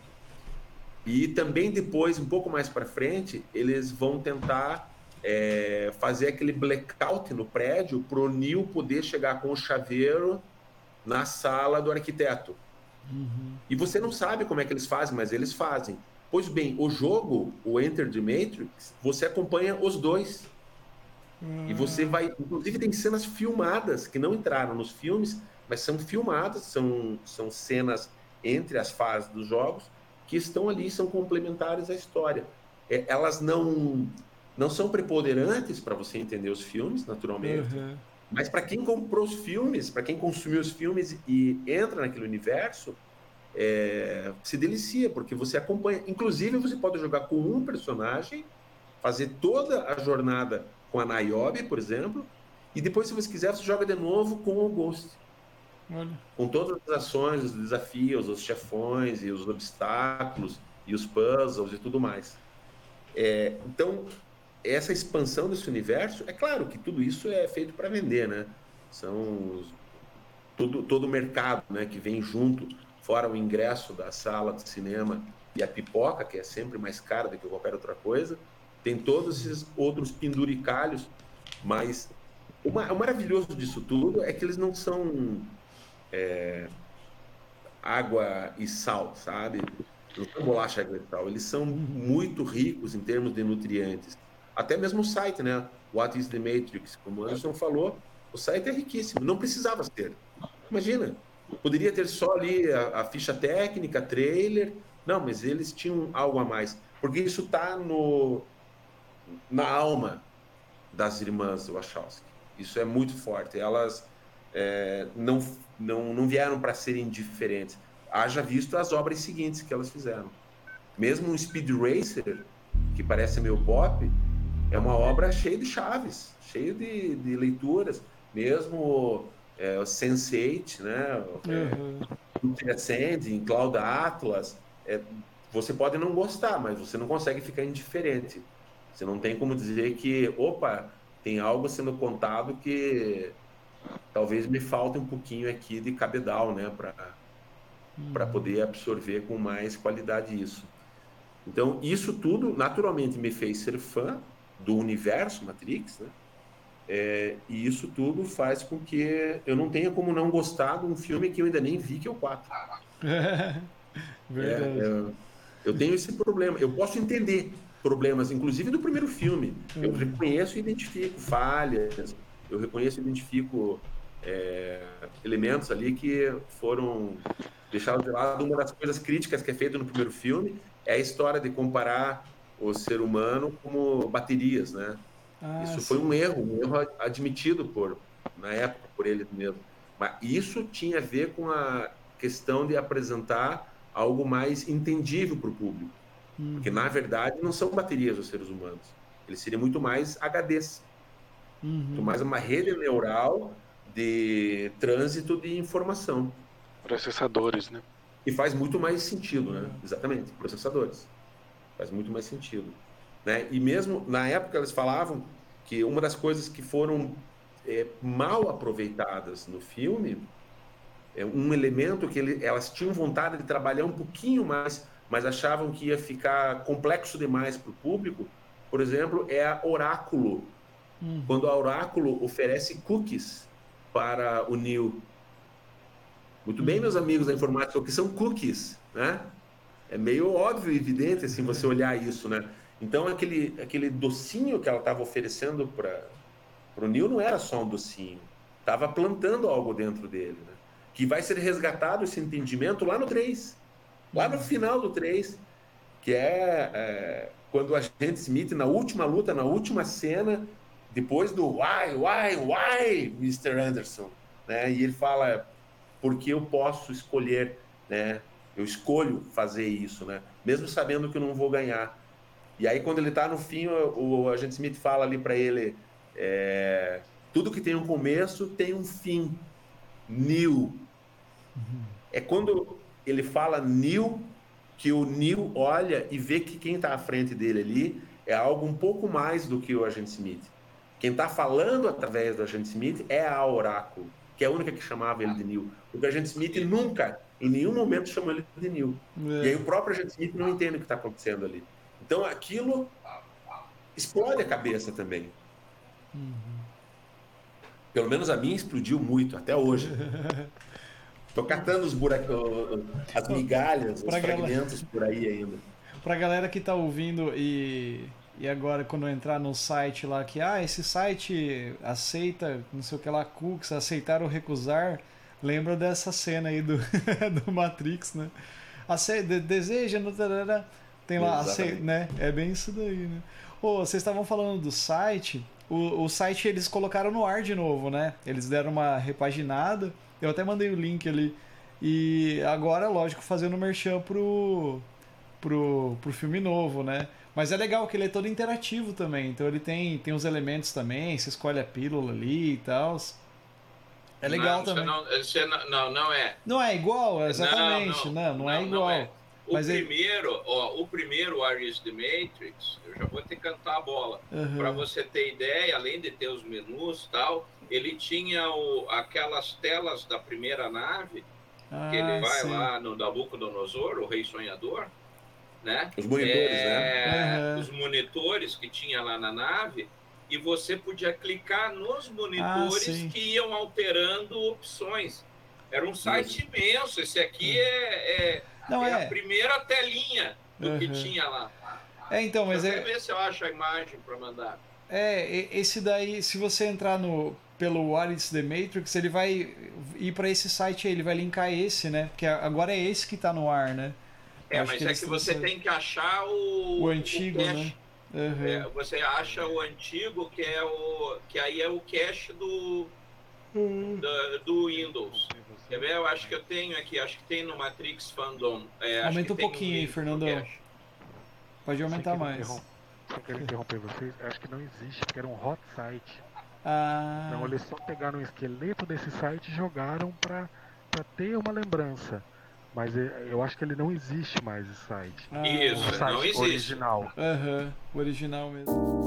S4: E também depois, um pouco mais para frente, eles vão tentar é, fazer aquele blackout no prédio para o Neil poder chegar com o chaveiro na sala do arquiteto. Uhum. E você não sabe como é que eles fazem, mas eles fazem. Pois bem, o jogo, o Enter the Matrix, você acompanha os dois. Uhum. E você vai. Inclusive, tem cenas filmadas que não entraram nos filmes, mas são filmadas, são, são cenas entre as fases dos jogos que estão ali, são complementares à história. É, elas não não são preponderantes para você entender os filmes, naturalmente. Uhum. Mas para quem comprou os filmes, para quem consumiu os filmes e entra naquele universo, é, se delicia, porque você acompanha. Inclusive, você pode jogar com um personagem, fazer toda a jornada com a Niobe, por exemplo, e depois, se você quiser, você joga de novo com o Ghost. Olha. Com todas as ações, os desafios, os chefões e os obstáculos e os puzzles e tudo mais. É, então, essa expansão desse universo, é claro que tudo isso é feito para vender, né? São todo, todo o mercado né, que vem junto, fora o ingresso da sala de cinema e a pipoca, que é sempre mais cara do que qualquer outra coisa, tem todos esses outros penduricalhos, mas o, o maravilhoso disso tudo é que eles não são é, água e sal, sabe? Não são bolacha e sal, eles são muito ricos em termos de nutrientes até mesmo o site, né? What is the Matrix? Como o Anderson falou, o site é riquíssimo, não precisava ter. Imagina, poderia ter só ali a, a ficha técnica, trailer. Não, mas eles tinham algo a mais. Porque isso está no, na alma das irmãs Wachowski. Isso é muito forte. Elas é, não, não, não vieram para serem diferentes. Haja visto as obras seguintes que elas fizeram. Mesmo um Speed Racer, que parece meio pop, é uma obra cheia de chaves, cheia de, de leituras, mesmo é, o Sense8, né? Uhum. Transcend, em Cloud Atlas, é, você pode não gostar, mas você não consegue ficar indiferente. Você não tem como dizer que, opa, tem algo sendo contado que talvez me falte um pouquinho aqui de cabedal, né, para uhum. para poder absorver com mais qualidade isso. Então, isso tudo naturalmente me fez ser fã do universo Matrix, né? É, e isso tudo faz com que eu não tenha como não gostar de um filme que eu ainda nem vi, que é o 4.
S1: Verdade. É,
S4: é, eu tenho esse problema. Eu posso entender problemas, inclusive do primeiro filme. Eu uhum. reconheço e identifico falhas, eu reconheço e identifico é, elementos ali que foram deixados de lado. Uma das coisas críticas que é feita no primeiro filme é a história de comparar o ser humano como baterias, né? Ah, isso sim. foi um erro, um erro admitido por na época por ele mesmo. Mas isso tinha a ver com a questão de apresentar algo mais entendível para o público. Uhum. Porque, na verdade, não são baterias os seres humanos. Eles seriam muito mais HDs. Uhum. Muito mais uma rede neural de trânsito de informação.
S2: Processadores, né?
S4: E faz muito mais sentido, né? Exatamente, processadores. Faz muito mais sentido. Né? E mesmo na época eles falavam que uma das coisas que foram é, mal aproveitadas no filme é um elemento que ele, elas tinham vontade de trabalhar um pouquinho mais, mas achavam que ia ficar complexo demais para o público. Por exemplo, é a Oráculo. Hum. Quando a Oráculo oferece cookies para o Neil. Muito bem, hum. meus amigos da informática, o que são cookies, né? É meio óbvio evidente assim você olhar isso, né? Então aquele aquele docinho que ela estava oferecendo para o Neil não era só um docinho, estava plantando algo dentro dele, né? que vai ser resgatado esse entendimento lá no 3. Lá no final do 3, que é, é quando o agente Smith, na última luta, na última cena, depois do why, why, why, Mr. Anderson, né? E ele fala, porque eu posso escolher, né? Eu escolho fazer isso, né? Mesmo sabendo que eu não vou ganhar. E aí, quando ele está no fim, o, o agente Smith fala ali para ele: é, tudo que tem um começo tem um fim. New. Uhum. É quando ele fala new que o Neil olha e vê que quem está à frente dele ali é algo um pouco mais do que o agente Smith. Quem está falando através do agente Smith é a Oráculo, que é a única que chamava ele de Neil. O agente Smith nunca, em nenhum momento, chamou ele de Neil. É. E aí o próprio agente Smith não entende o que está acontecendo ali. Então aquilo explode a cabeça também. Uhum. Pelo menos a minha explodiu muito, até hoje. Tô catando os buracos, as migalhas, pra os fragmentos por aí ainda.
S1: Pra galera que tá ouvindo e, e agora quando entrar no site lá que, ah, esse site aceita, não sei o que lá, cookies, aceitar ou recusar, lembra dessa cena aí do, do Matrix, né? Aceita, deseja, tem lá, né? É bem isso daí, né? Ô, vocês estavam falando do site, o, o site eles colocaram no ar de novo, né? Eles deram uma repaginada eu até mandei o link ali. E agora, lógico, fazendo merchan pro, pro, pro filme novo, né? Mas é legal que ele é todo interativo também. Então ele tem, tem os elementos também, você escolhe a pílula ali e tal. É legal não, também.
S3: Não, não, não, não é.
S1: Não é igual, exatamente. Não, não, não, é igual. É.
S3: O Mas primeiro, ele... ó, o primeiro Ares the Matrix, eu já vou ter que cantar a bola. Uhum. Para você ter ideia, além de ter os menus e tal, ele tinha o, aquelas telas da primeira nave, ah, que ele vai sim. lá no Nabucodonosor, o Rei Sonhador, né?
S4: Os monitores, é,
S3: né? Uhum. Os monitores que tinha lá na nave, e você podia clicar nos monitores ah, que iam alterando opções. Era um site imenso. Esse aqui é, é, Não, é, é, a primeira telinha do uhum. que tinha lá.
S1: É, então, mas
S3: é. ver se eu acho a imagem para mandar.
S1: É, esse daí, se você entrar no pelo is the Matrix, ele vai ir para esse site aí, ele vai linkar esse, né? Porque agora é esse que está no ar, né?
S3: É, Acho mas que é que você tem que achar o.
S1: O antigo, o né?
S3: Uhum. É, você acha o antigo, que é o. que aí é o cache do. Uhum. Do, do Windows. Quer ver? Eu acho que eu tenho aqui, acho que tem no Matrix Fandom. É,
S1: Aumenta um pouquinho aí, Fernandão. Pode aumentar mais.
S2: Só quero interromper vocês, acho que não existe, porque era um hot site.
S1: Ah.
S2: Então eles só pegaram o esqueleto desse site e jogaram para ter uma lembrança. Mas eu acho que ele não existe mais esse site.
S3: Ah, Isso, o site não existe.
S2: original.
S1: Aham, uhum, o original mesmo.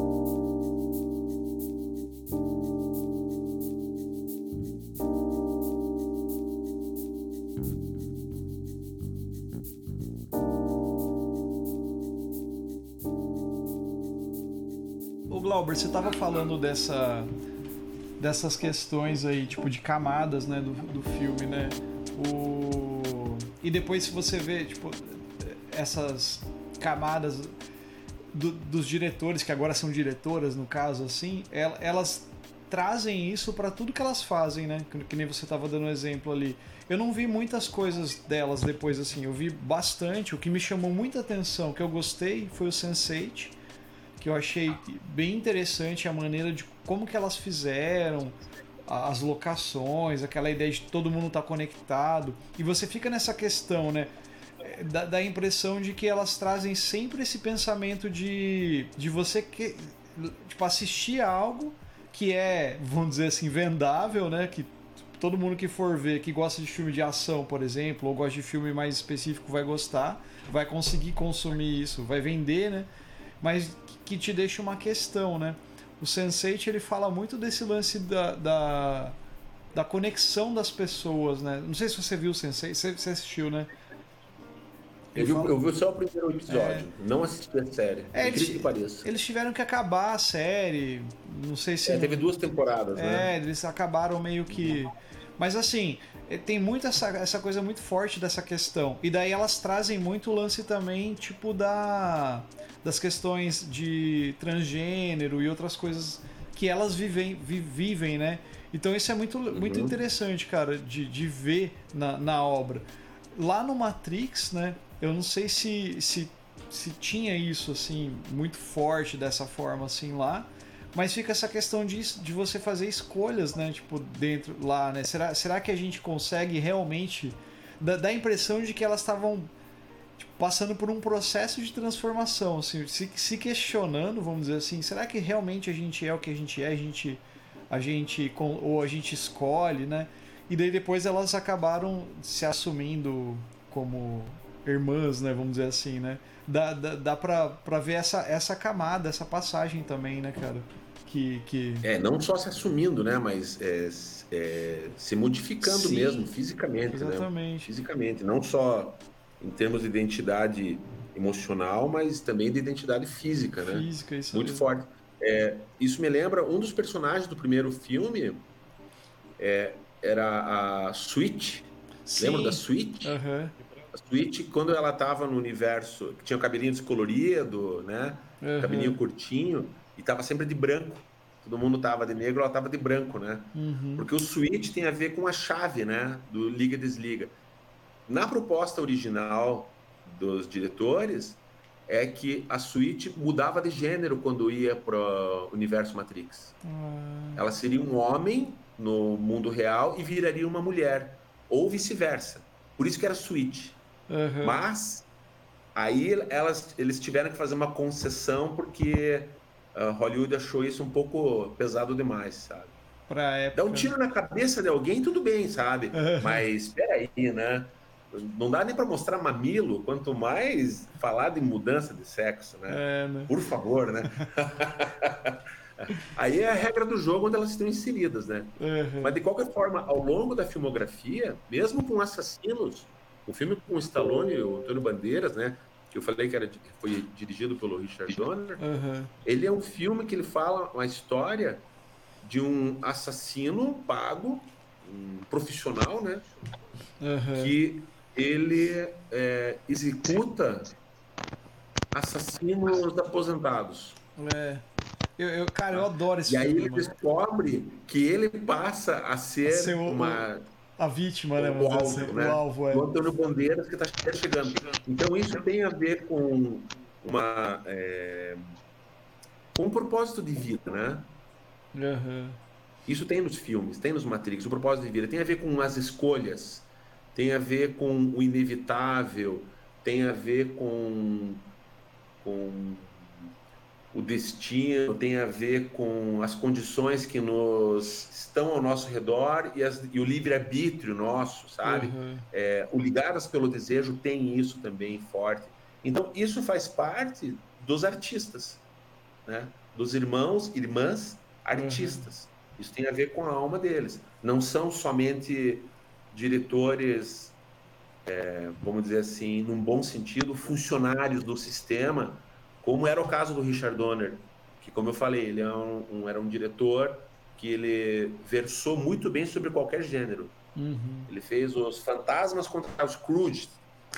S1: Glauber, você estava falando dessa, dessas questões aí, tipo, de camadas, né, do, do filme, né? O... E depois se você vê, tipo, essas camadas do, dos diretores, que agora são diretoras, no caso, assim, elas trazem isso para tudo que elas fazem, né? Que, nem você tava dando exemplo ali. Eu não vi muitas coisas delas depois, assim, eu vi bastante. O que me chamou muita atenção, que eu gostei, foi o Sense8, que eu achei bem interessante a maneira de como que elas fizeram, as locações, aquela ideia de todo mundo estar tá conectado. E você fica nessa questão, né? Da, da, impressão de que elas trazem sempre esse pensamento de, de você que, tipo, assistir algo que é, vamos dizer assim, vendável, né? Que todo mundo que for ver, que gosta de filme de ação, por exemplo, ou gosta de filme mais específico, vai gostar, vai conseguir consumir isso, vai vender, né? Mas que te deixa uma questão, né? O Sense8 ele fala muito desse lance da, da, da, conexão das pessoas, né? Não sei se você viu o Sense8, você, você assistiu, né?
S4: Eu vi, eu vi, só o primeiro episódio, é... não assisti a série. É, eles, que pareça.
S1: eles tiveram que acabar a série. Não sei se.
S4: É, teve duas temporadas,
S1: é,
S4: né?
S1: É, eles acabaram meio que. Mas assim, é, tem muito essa, essa coisa muito forte dessa questão. E daí elas trazem muito o lance também, tipo, da das questões de transgênero e outras coisas que elas vivem, vi, vivem né? Então isso é muito, muito uhum. interessante, cara, de, de ver na, na obra. Lá no Matrix, né? Eu não sei se, se, se tinha isso, assim, muito forte dessa forma, assim, lá. Mas fica essa questão de, de você fazer escolhas, né? Tipo, dentro lá, né? Será, será que a gente consegue realmente... Dá, dá a impressão de que elas estavam passando por um processo de transformação, assim, se, se, questionando, vamos dizer assim, será que realmente a gente é o que a gente é, a gente, a gente ou a gente escolhe, né? E daí depois elas acabaram se assumindo como irmãs, né? Vamos dizer assim, né? Dá, dá, dá pra, pra ver essa, essa camada, essa passagem também, né, cara? Que, que...
S4: É, não só se assumindo, né? Mas é, é, se modificando Sim, mesmo, fisicamente, né? exatamente. né? Fisicamente, não só em termos de identidade emocional, mas também de identidade física, né?
S1: Física, isso
S4: Muito mesmo. forte. É, isso me lembra um dos personagens do primeiro filme é, era a Switch. Sim. Lembra da Switch?
S1: Uhum.
S4: A Switch, quando ela estava no universo, que tinha o cabelinho descolorido, né? Uhum. Cabelinho curtinho, e estava sempre de branco. Todo mundo tava de negro, ela tava de branco, né?
S1: Uhum.
S4: Porque o switch tem a ver com a chave, né? Do liga-desliga. Na proposta original dos diretores, é que a suíte mudava de gênero quando ia para o universo Matrix.
S1: Uhum.
S4: Ela seria um homem no mundo real e viraria uma mulher, ou vice-versa. Por isso que era suíte.
S1: Uhum.
S4: Mas aí elas, eles tiveram que fazer uma concessão porque uh, Hollywood achou isso um pouco pesado demais, sabe?
S1: Pra época...
S4: Dá um tiro na cabeça de alguém, tudo bem, sabe? Uhum. Mas peraí, né? Não dá nem para mostrar mamilo, quanto mais falar de mudança de sexo, né?
S1: É, né?
S4: Por favor, né? Aí é a regra do jogo onde elas estão inseridas, né?
S1: Uhum.
S4: Mas de qualquer forma, ao longo da filmografia, mesmo com assassinos, o filme com o Stallone e o Antônio Bandeiras, né? Que eu falei que era, foi dirigido pelo Richard Donner.
S1: Uhum.
S4: Ele é um filme que ele fala uma história de um assassino pago, um profissional, né?
S1: Uhum.
S4: Que ele é, executa assassinos aposentados.
S1: É. Eu, eu, cara, eu adoro esse
S4: e
S1: filme.
S4: E aí ele descobre que ele passa a ser, a ser o, uma.
S1: A vítima, né?
S4: O alvo, assim, né?
S1: o alvo, é.
S4: O Antônio Bandeiras que está chegando. Então isso tem a ver com uma. É, com um propósito de vida, né?
S1: Uhum.
S4: Isso tem nos filmes, tem nos Matrix. O propósito de vida tem a ver com as escolhas tem a ver com o inevitável, tem a ver com, com o destino, tem a ver com as condições que nos estão ao nosso redor e, as, e o livre-arbítrio nosso, sabe?
S1: Uhum.
S4: É, o Ligadas pelo Desejo tem isso também forte. Então, isso faz parte dos artistas, né? dos irmãos, irmãs artistas. Uhum. Isso tem a ver com a alma deles. Não são somente diretores, é, vamos dizer assim, num bom sentido, funcionários do sistema, como era o caso do Richard Donner, que como eu falei, ele é um, um, era um diretor que ele versou muito bem sobre qualquer gênero. Uhum. Ele fez os Fantasmas contra os Scrooge,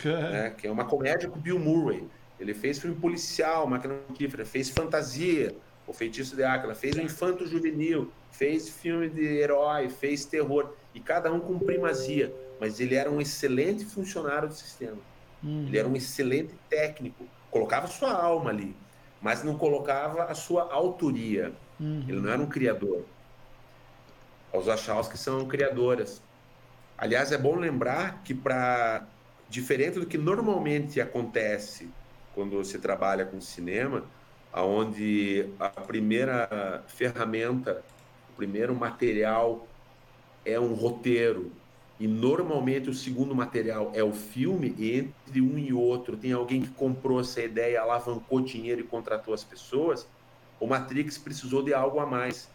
S4: né, que é uma comédia com Bill Murray. Ele fez filme policial, Máquina Mortífera, fez fantasia, O Feitiço de Áquila, fez o Infanto Juvenil, fez filme de herói, fez terror, e cada um com primazia. Mas ele era um excelente funcionário do sistema. Uhum. Ele era um excelente técnico. Colocava sua alma ali, mas não colocava a sua autoria. Uhum. Ele não era um criador. Os Wachowski são criadoras. Aliás, é bom lembrar que para diferente do que normalmente acontece quando se trabalha com cinema, aonde a primeira ferramenta, primeiro material é um roteiro e normalmente o segundo material é o filme e entre um e outro tem alguém que comprou essa ideia, alavancou dinheiro e contratou as pessoas, o Matrix precisou de algo a mais.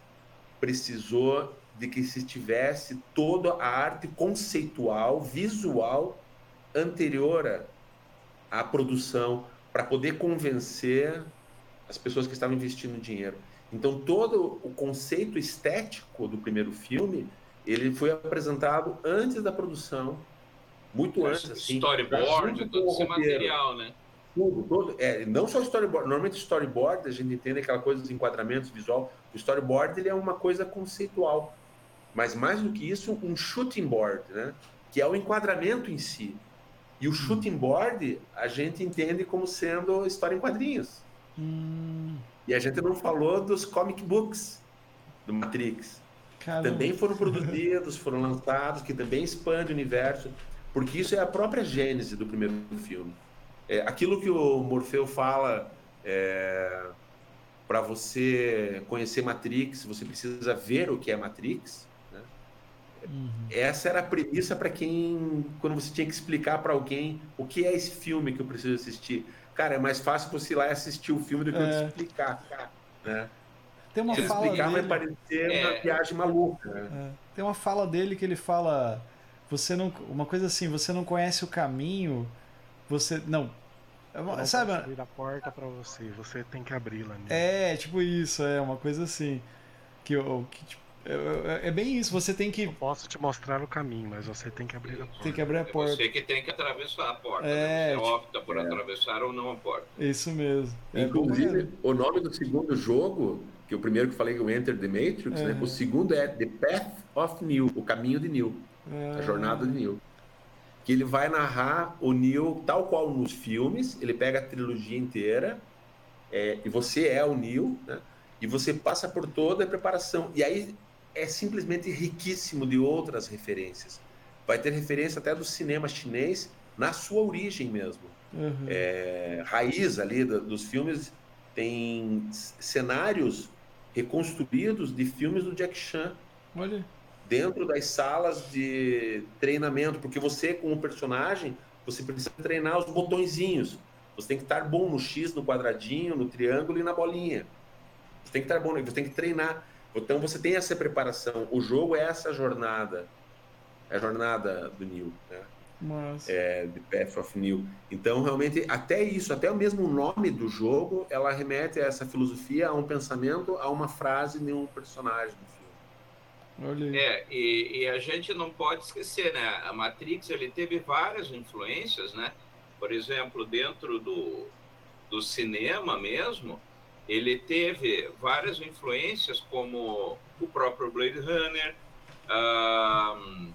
S4: Precisou de que se tivesse toda a arte conceitual, visual anterior à produção para poder convencer as pessoas que estavam investindo dinheiro. Então todo o conceito estético do primeiro filme ele foi apresentado antes da produção, muito antes. Assim,
S3: storyboard, todo esse material, né?
S4: Tudo, todo, é, não só storyboard. Normalmente storyboard a gente entende aquela coisa dos enquadramentos visual. O storyboard ele é uma coisa conceitual, mas mais do que isso, um shooting board, né? Que é o enquadramento em si. E o hum. shooting board a gente entende como sendo história em quadrinhos. Hum. E a gente não falou dos comic books do Matrix. Caramba. Também foram produzidos, foram lançados, que também expande o universo, porque isso é a própria gênese do primeiro filme. É, aquilo que o Morfeu fala é, para você conhecer Matrix, você precisa ver o que é Matrix. Né? Uhum. Essa era a premissa para quem, quando você tinha que explicar para alguém o que é esse filme que eu preciso assistir. Cara, é mais fácil você ir lá e assistir o filme do que é. eu te explicar. Né?
S1: Tem uma Se fala explicar
S4: dele... vai parecer é... uma viagem maluca. Né?
S1: É. Tem uma fala dele que ele fala, você não, uma coisa assim, você não conhece o caminho, você não.
S5: Eu sabe? abrir a porta para você, você tem que abri-la. Né?
S1: É, tipo isso, é uma coisa assim que, que tipo, é, é, bem isso, você tem que. Eu
S5: posso te mostrar o caminho, mas você tem que abrir a porta.
S1: Tem que abrir a porta.
S3: É você que tem que atravessar a porta. É, né? Você tipo... opta por é. atravessar ou não a porta.
S1: Isso mesmo.
S4: É Inclusive, o nome do segundo jogo que o primeiro que eu falei que é o Enter the Matrix, né? O segundo é The Path of Neo, o caminho de Neo, a jornada de Neo. Que ele vai narrar o Neo tal qual nos filmes, ele pega a trilogia inteira, é, e você é o Neo, né? E você passa por toda a preparação. E aí é simplesmente riquíssimo de outras referências. Vai ter referência até do cinema chinês na sua origem mesmo. Uhum. É, raiz ali do, dos filmes tem cenários reconstruídos de filmes do Jack Chan.
S1: Olha.
S4: Dentro das salas de treinamento, porque você, como personagem, você precisa treinar os botõezinhos. Você tem que estar bom no X, no quadradinho, no triângulo e na bolinha. Você tem que estar bom, você tem que treinar. Então você tem essa preparação. O jogo é essa jornada. É a jornada do Neil. Né?
S1: Mas...
S4: É, The Path of New. Então, realmente, até isso, até o mesmo nome do jogo, ela remete a essa filosofia, a um pensamento, a uma frase de um personagem do
S3: filme. É, e, e, a gente não pode esquecer, né? A Matrix, ele teve várias influências, né? Por exemplo, dentro do, do cinema mesmo, ele teve várias influências, como o próprio Blade Runner, um,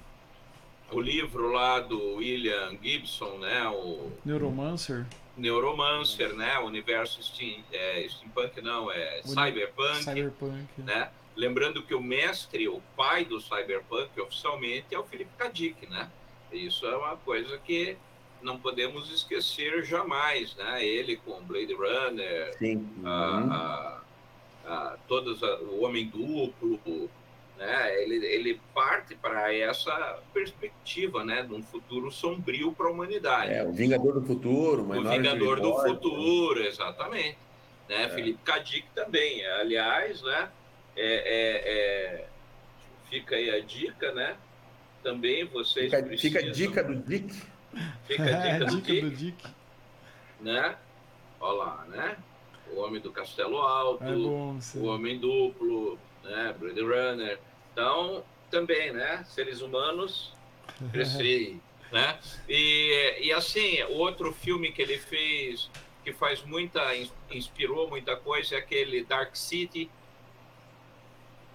S3: o livro lá do William Gibson, né? O
S1: Neuromancer.
S3: Neuromancer, né? O universo steam, é, steampunk não, é cyberpunk,
S1: cyberpunk,
S3: né? Lembrando que o mestre, o pai do cyberpunk, oficialmente é o Philip K. Dick, né? Isso é uma coisa que não podemos esquecer jamais, né? Ele com Blade Runner,
S4: Sim.
S3: A, a, a, todas o Homem Duplo, né? Ele, ele parte para essa perspectiva, né, de um futuro sombrio para a humanidade.
S4: É, o Vingador do Futuro,
S3: o Vingador do Futuro, exatamente. Né? É. Felipe Kadik também, aliás, né? É, é, é, fica aí a dica, né? Também vocês
S4: fica, precisam... Fica a dica do Dick.
S3: Fica a dica, do, dica Dick, do Dick. Né? Olha lá, né? O Homem do Castelo Alto, é bom, O Homem Duplo, né? Blade Runner. Então, também, né? Seres humanos, cresci, né? E, e assim, outro filme que ele fez, que faz muita, inspirou muita coisa, é aquele Dark City,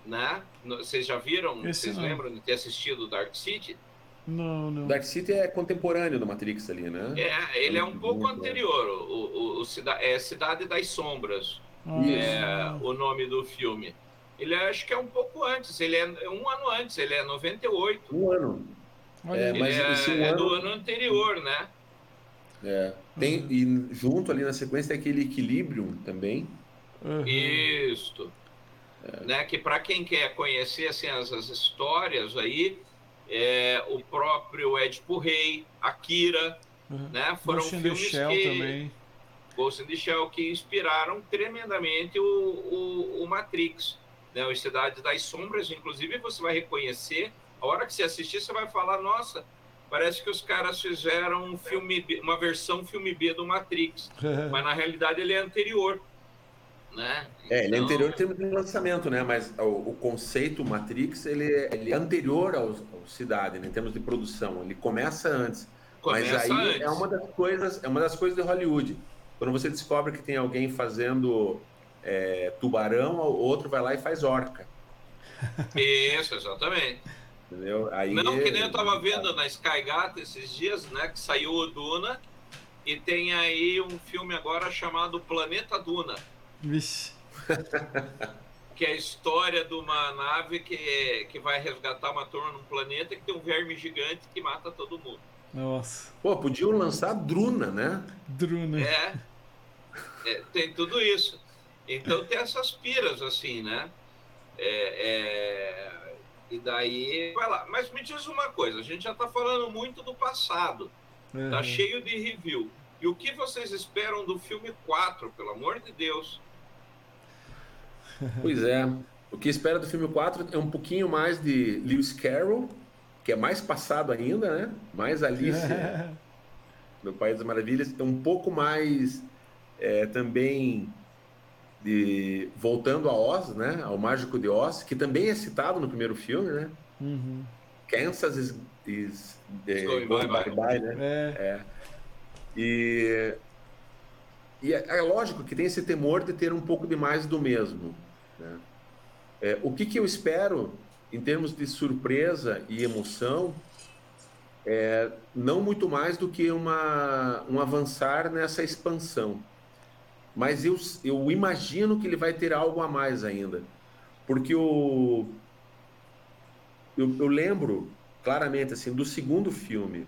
S3: né? Vocês já viram? Esse Vocês não. lembram de ter assistido Dark City?
S1: Não, não.
S4: Dark City é contemporâneo do Matrix ali, né?
S3: É, ele é um pouco anterior. O, o, o Cida, é Cidade das Sombras. Ah, é o nome do filme. Ele é, acho que é um pouco antes, ele é um ano antes, ele é 98.
S4: Um ano.
S3: É, mas é, é ano... do ano anterior, né?
S4: É. Tem, uhum. E junto ali na sequência tem aquele equilíbrio também.
S3: Uhum. Isso. É. Né, que para quem quer conhecer assim, as, as histórias aí, é, o próprio Edipo Rei, Akira, uhum. né, foram Ghost filmes que também. Ghost in the Shell que inspiraram tremendamente o, o, o Matrix, né, o Cidade das Sombras, inclusive você vai reconhecer, a hora que você assistir você vai falar, nossa, parece que os caras fizeram um filme, B, uma versão filme B do Matrix, mas na realidade ele é anterior. Né?
S4: É, ele é anterior em termos de lançamento, né? Mas o, o conceito Matrix ele, é, ele é anterior ao, ao Cidade, né? em termos de produção. Ele começa antes. Começa mas aí antes. é uma das coisas, é uma das coisas de Hollywood. Quando você descobre que tem alguém fazendo é, tubarão, o outro vai lá e faz orca.
S3: Isso, exatamente.
S4: Entendeu? Aí,
S3: Não, que nem eu tava vendo na Skygata esses dias, né? Que saiu o Duna e tem aí um filme agora chamado Planeta Duna.
S1: Vixe.
S3: que é a história de uma nave que, que vai resgatar uma turma num planeta que tem um verme gigante que mata todo mundo.
S1: Nossa.
S4: Pô, podiam lançar Druna, né?
S1: Druna.
S3: É, é tem tudo isso. Então tem essas piras, assim, né? É, é, e daí, vai lá. Mas me diz uma coisa, a gente já está falando muito do passado. Uhum. Tá cheio de review. E o que vocês esperam do filme 4, pelo amor de Deus?
S4: Pois é. O que espera do filme 4 é um pouquinho mais de Lewis Carroll, que é mais passado ainda, né? Mais Alice no País das Maravilhas. É um pouco mais é, também de voltando a Oz, né? Ao Mágico de Oz, que também é citado no primeiro filme, né?
S1: Uhum.
S4: Kansas is, is é, going, going bye, bye, bye, né? É. é. E e é, é, lógico que tem esse temor de ter um pouco de mais do mesmo. Né? É, o que, que eu espero em termos de surpresa e emoção é não muito mais do que uma, um avançar nessa expansão. Mas eu, eu imagino que ele vai ter algo a mais ainda. Porque o, eu, eu lembro claramente assim do segundo filme,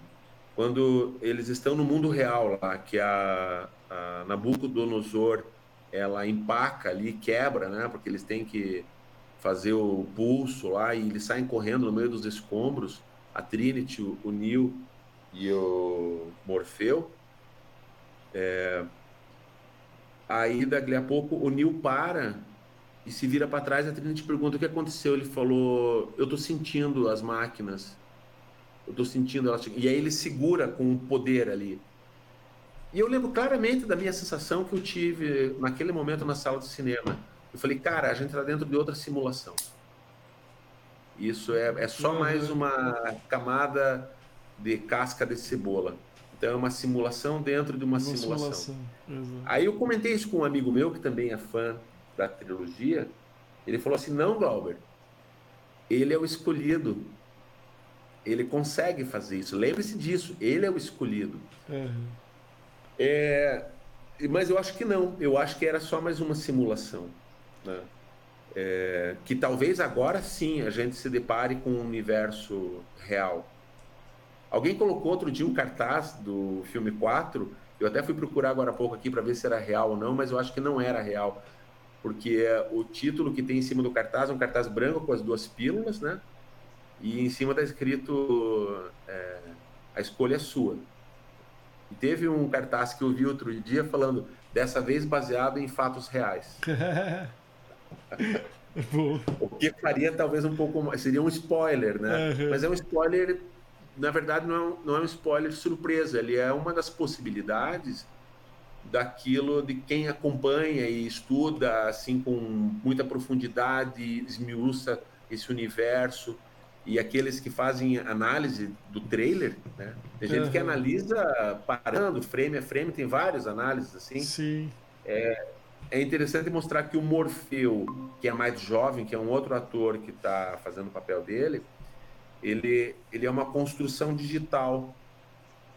S4: quando eles estão no mundo real lá, que a, a Nabucodonosor ela empaca ali, quebra, né? Porque eles têm que fazer o pulso lá e eles saem correndo no meio dos escombros. A Trinity, o, Neo e o Morfeu. É... Aí, daqui a pouco, o Neo para e se vira para trás. A Trinity pergunta o que aconteceu. Ele falou: Eu tô sentindo as máquinas. Eu tô sentindo elas. E aí ele segura com o poder ali. E eu lembro claramente da minha sensação que eu tive naquele momento na sala de cinema. Eu falei, cara, a gente está dentro de outra simulação. Isso é, é só uhum. mais uma camada de casca de cebola. Então é uma simulação dentro de uma, uma simulação. simulação. Aí eu comentei isso com um amigo meu que também é fã da trilogia. Ele falou assim: não, Glauber, ele é o escolhido. Ele consegue fazer isso. Lembre-se disso, ele é o escolhido. Uhum. É, mas eu acho que não. Eu acho que era só mais uma simulação. Né? É, que talvez agora sim a gente se depare com um universo real. Alguém colocou outro dia um cartaz do filme 4. Eu até fui procurar agora há pouco aqui para ver se era real ou não, mas eu acho que não era real. Porque o título que tem em cima do cartaz é um cartaz branco com as duas pílulas, né? E em cima está escrito: é, A escolha é sua. E teve um cartaz que eu vi outro dia falando, dessa vez baseado em fatos reais. o que faria talvez um pouco mais. Seria um spoiler, né? Uhum. Mas é um spoiler, na verdade, não é um, não é um spoiler surpresa. Ele é uma das possibilidades daquilo de quem acompanha e estuda assim com muita profundidade, esmiuça esse universo e aqueles que fazem análise do trailer, né? Tem gente uhum. que analisa parando frame a frame, tem várias análises assim.
S1: Sim.
S4: É, é interessante mostrar que o Morfeu, que é mais jovem, que é um outro ator que está fazendo o papel dele, ele, ele é uma construção digital.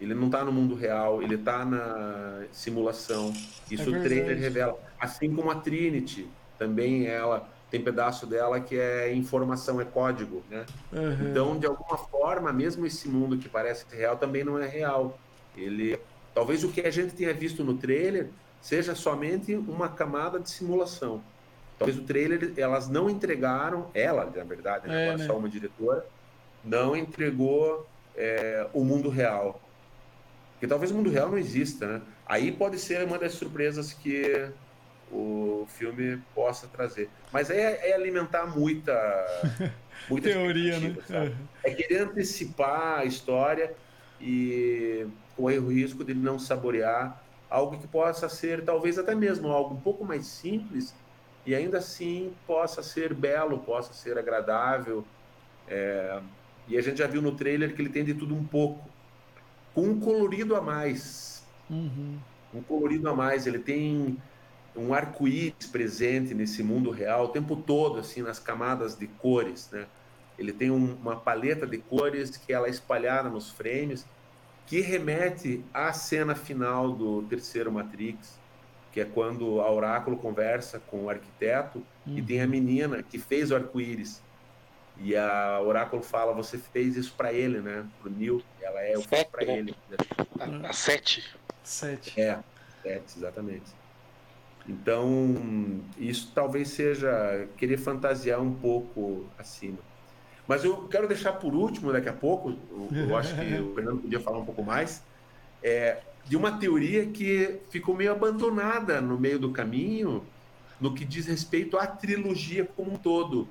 S4: Ele não está no mundo real, ele está na simulação. Isso é o trailer revela. Assim como a Trinity, também ela tem pedaço dela que é informação, é código, né? Uhum. Então, de alguma forma, mesmo esse mundo que parece real também não é real. Ele, talvez o que a gente tenha visto no trailer seja somente uma camada de simulação. Talvez o trailer elas não entregaram, ela na verdade, né? É, né? só uma diretora, não entregou é, o mundo real. Porque talvez o mundo real não exista, né? Aí pode ser uma das surpresas que o filme possa trazer. Mas é, é alimentar muita, muita
S1: teoria, né?
S4: É. é querer antecipar a história e com o risco de não saborear algo que possa ser talvez até mesmo algo um pouco mais simples e ainda assim possa ser belo, possa ser agradável. É... E a gente já viu no trailer que ele tem de tudo um pouco, com um colorido a mais.
S1: Uhum.
S4: Um colorido a mais. Ele tem um arco-íris presente nesse mundo real o tempo todo, assim, nas camadas de cores, né? Ele tem um, uma paleta de cores que ela é espalhada nos frames, que remete à cena final do terceiro Matrix, que é quando a Oráculo conversa com o arquiteto uhum. e tem a uhum. menina que fez o arco-íris. E a Oráculo fala: Você fez isso para ele, né? Pro Neil. Ela é, eu fiz para né? ele.
S2: A, a sete.
S1: Sete.
S4: É, sete, exatamente. Então, isso talvez seja querer fantasiar um pouco acima. Mas eu quero deixar por último, daqui a pouco, eu acho que o Fernando podia falar um pouco mais, é, de uma teoria que ficou meio abandonada no meio do caminho, no que diz respeito à trilogia como um todo.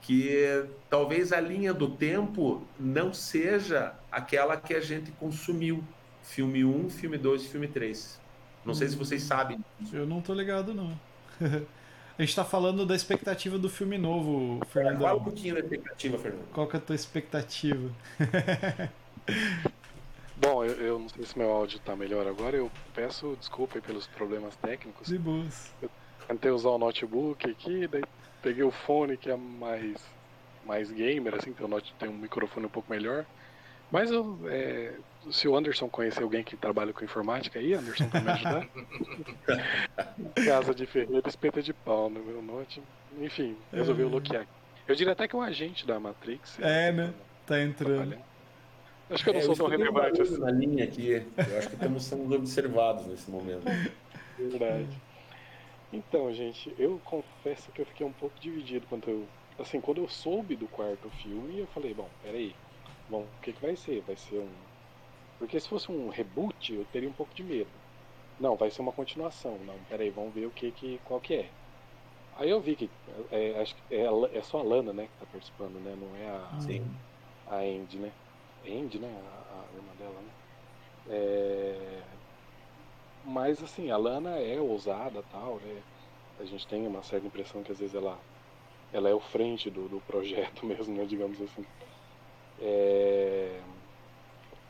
S4: Que talvez a linha do tempo não seja aquela que a gente consumiu. Filme 1, filme 2 e filme 3. Não sei se hum. vocês sabem.
S1: Eu não tô ligado, não. a gente tá falando da expectativa do filme novo, Fernando.
S4: Fala um pouquinho da expectativa, Fernando.
S1: Qual que é a tua expectativa?
S2: Bom, eu, eu, não sei se meu áudio tá melhor agora. Eu peço desculpa aí pelos problemas técnicos.
S1: De boas.
S2: Eu tentei usar o notebook aqui, daí peguei o fone que é mais, mais gamer, assim, tem, um, tem um microfone um pouco melhor. Mas eu, é, se o Anderson conhecer alguém que trabalha com informática aí, Anderson, pra me ajudar? Casa de Ferreira, espeta de pau no meu note. Enfim, resolveu é. bloquear. Eu diria até que é um agente da Matrix.
S1: É, né? Tá entrando.
S2: Acho que eu não é, sou tão relevante assim.
S4: Na linha aqui, eu acho que estamos sendo observados nesse momento.
S2: Verdade. Então, gente, eu confesso que eu fiquei um pouco dividido quando eu. Assim, quando eu soube do quarto filme, eu falei, bom, peraí, Bom, o que, que vai ser? Vai ser um. Porque se fosse um reboot, eu teria um pouco de medo. Não, vai ser uma continuação. Não, peraí, vamos ver o que, que qual que é. Aí eu vi que é, acho que é, é só a Lana, né, que tá participando, né? Não é a.
S4: Sim.
S2: A Andy, né? Andy, né? A, a irmã dela, né? É... Mas assim, a Lana é ousada tal, né? A gente tem uma certa impressão que às vezes ela, ela é o frente do, do projeto mesmo, né? Digamos assim. É...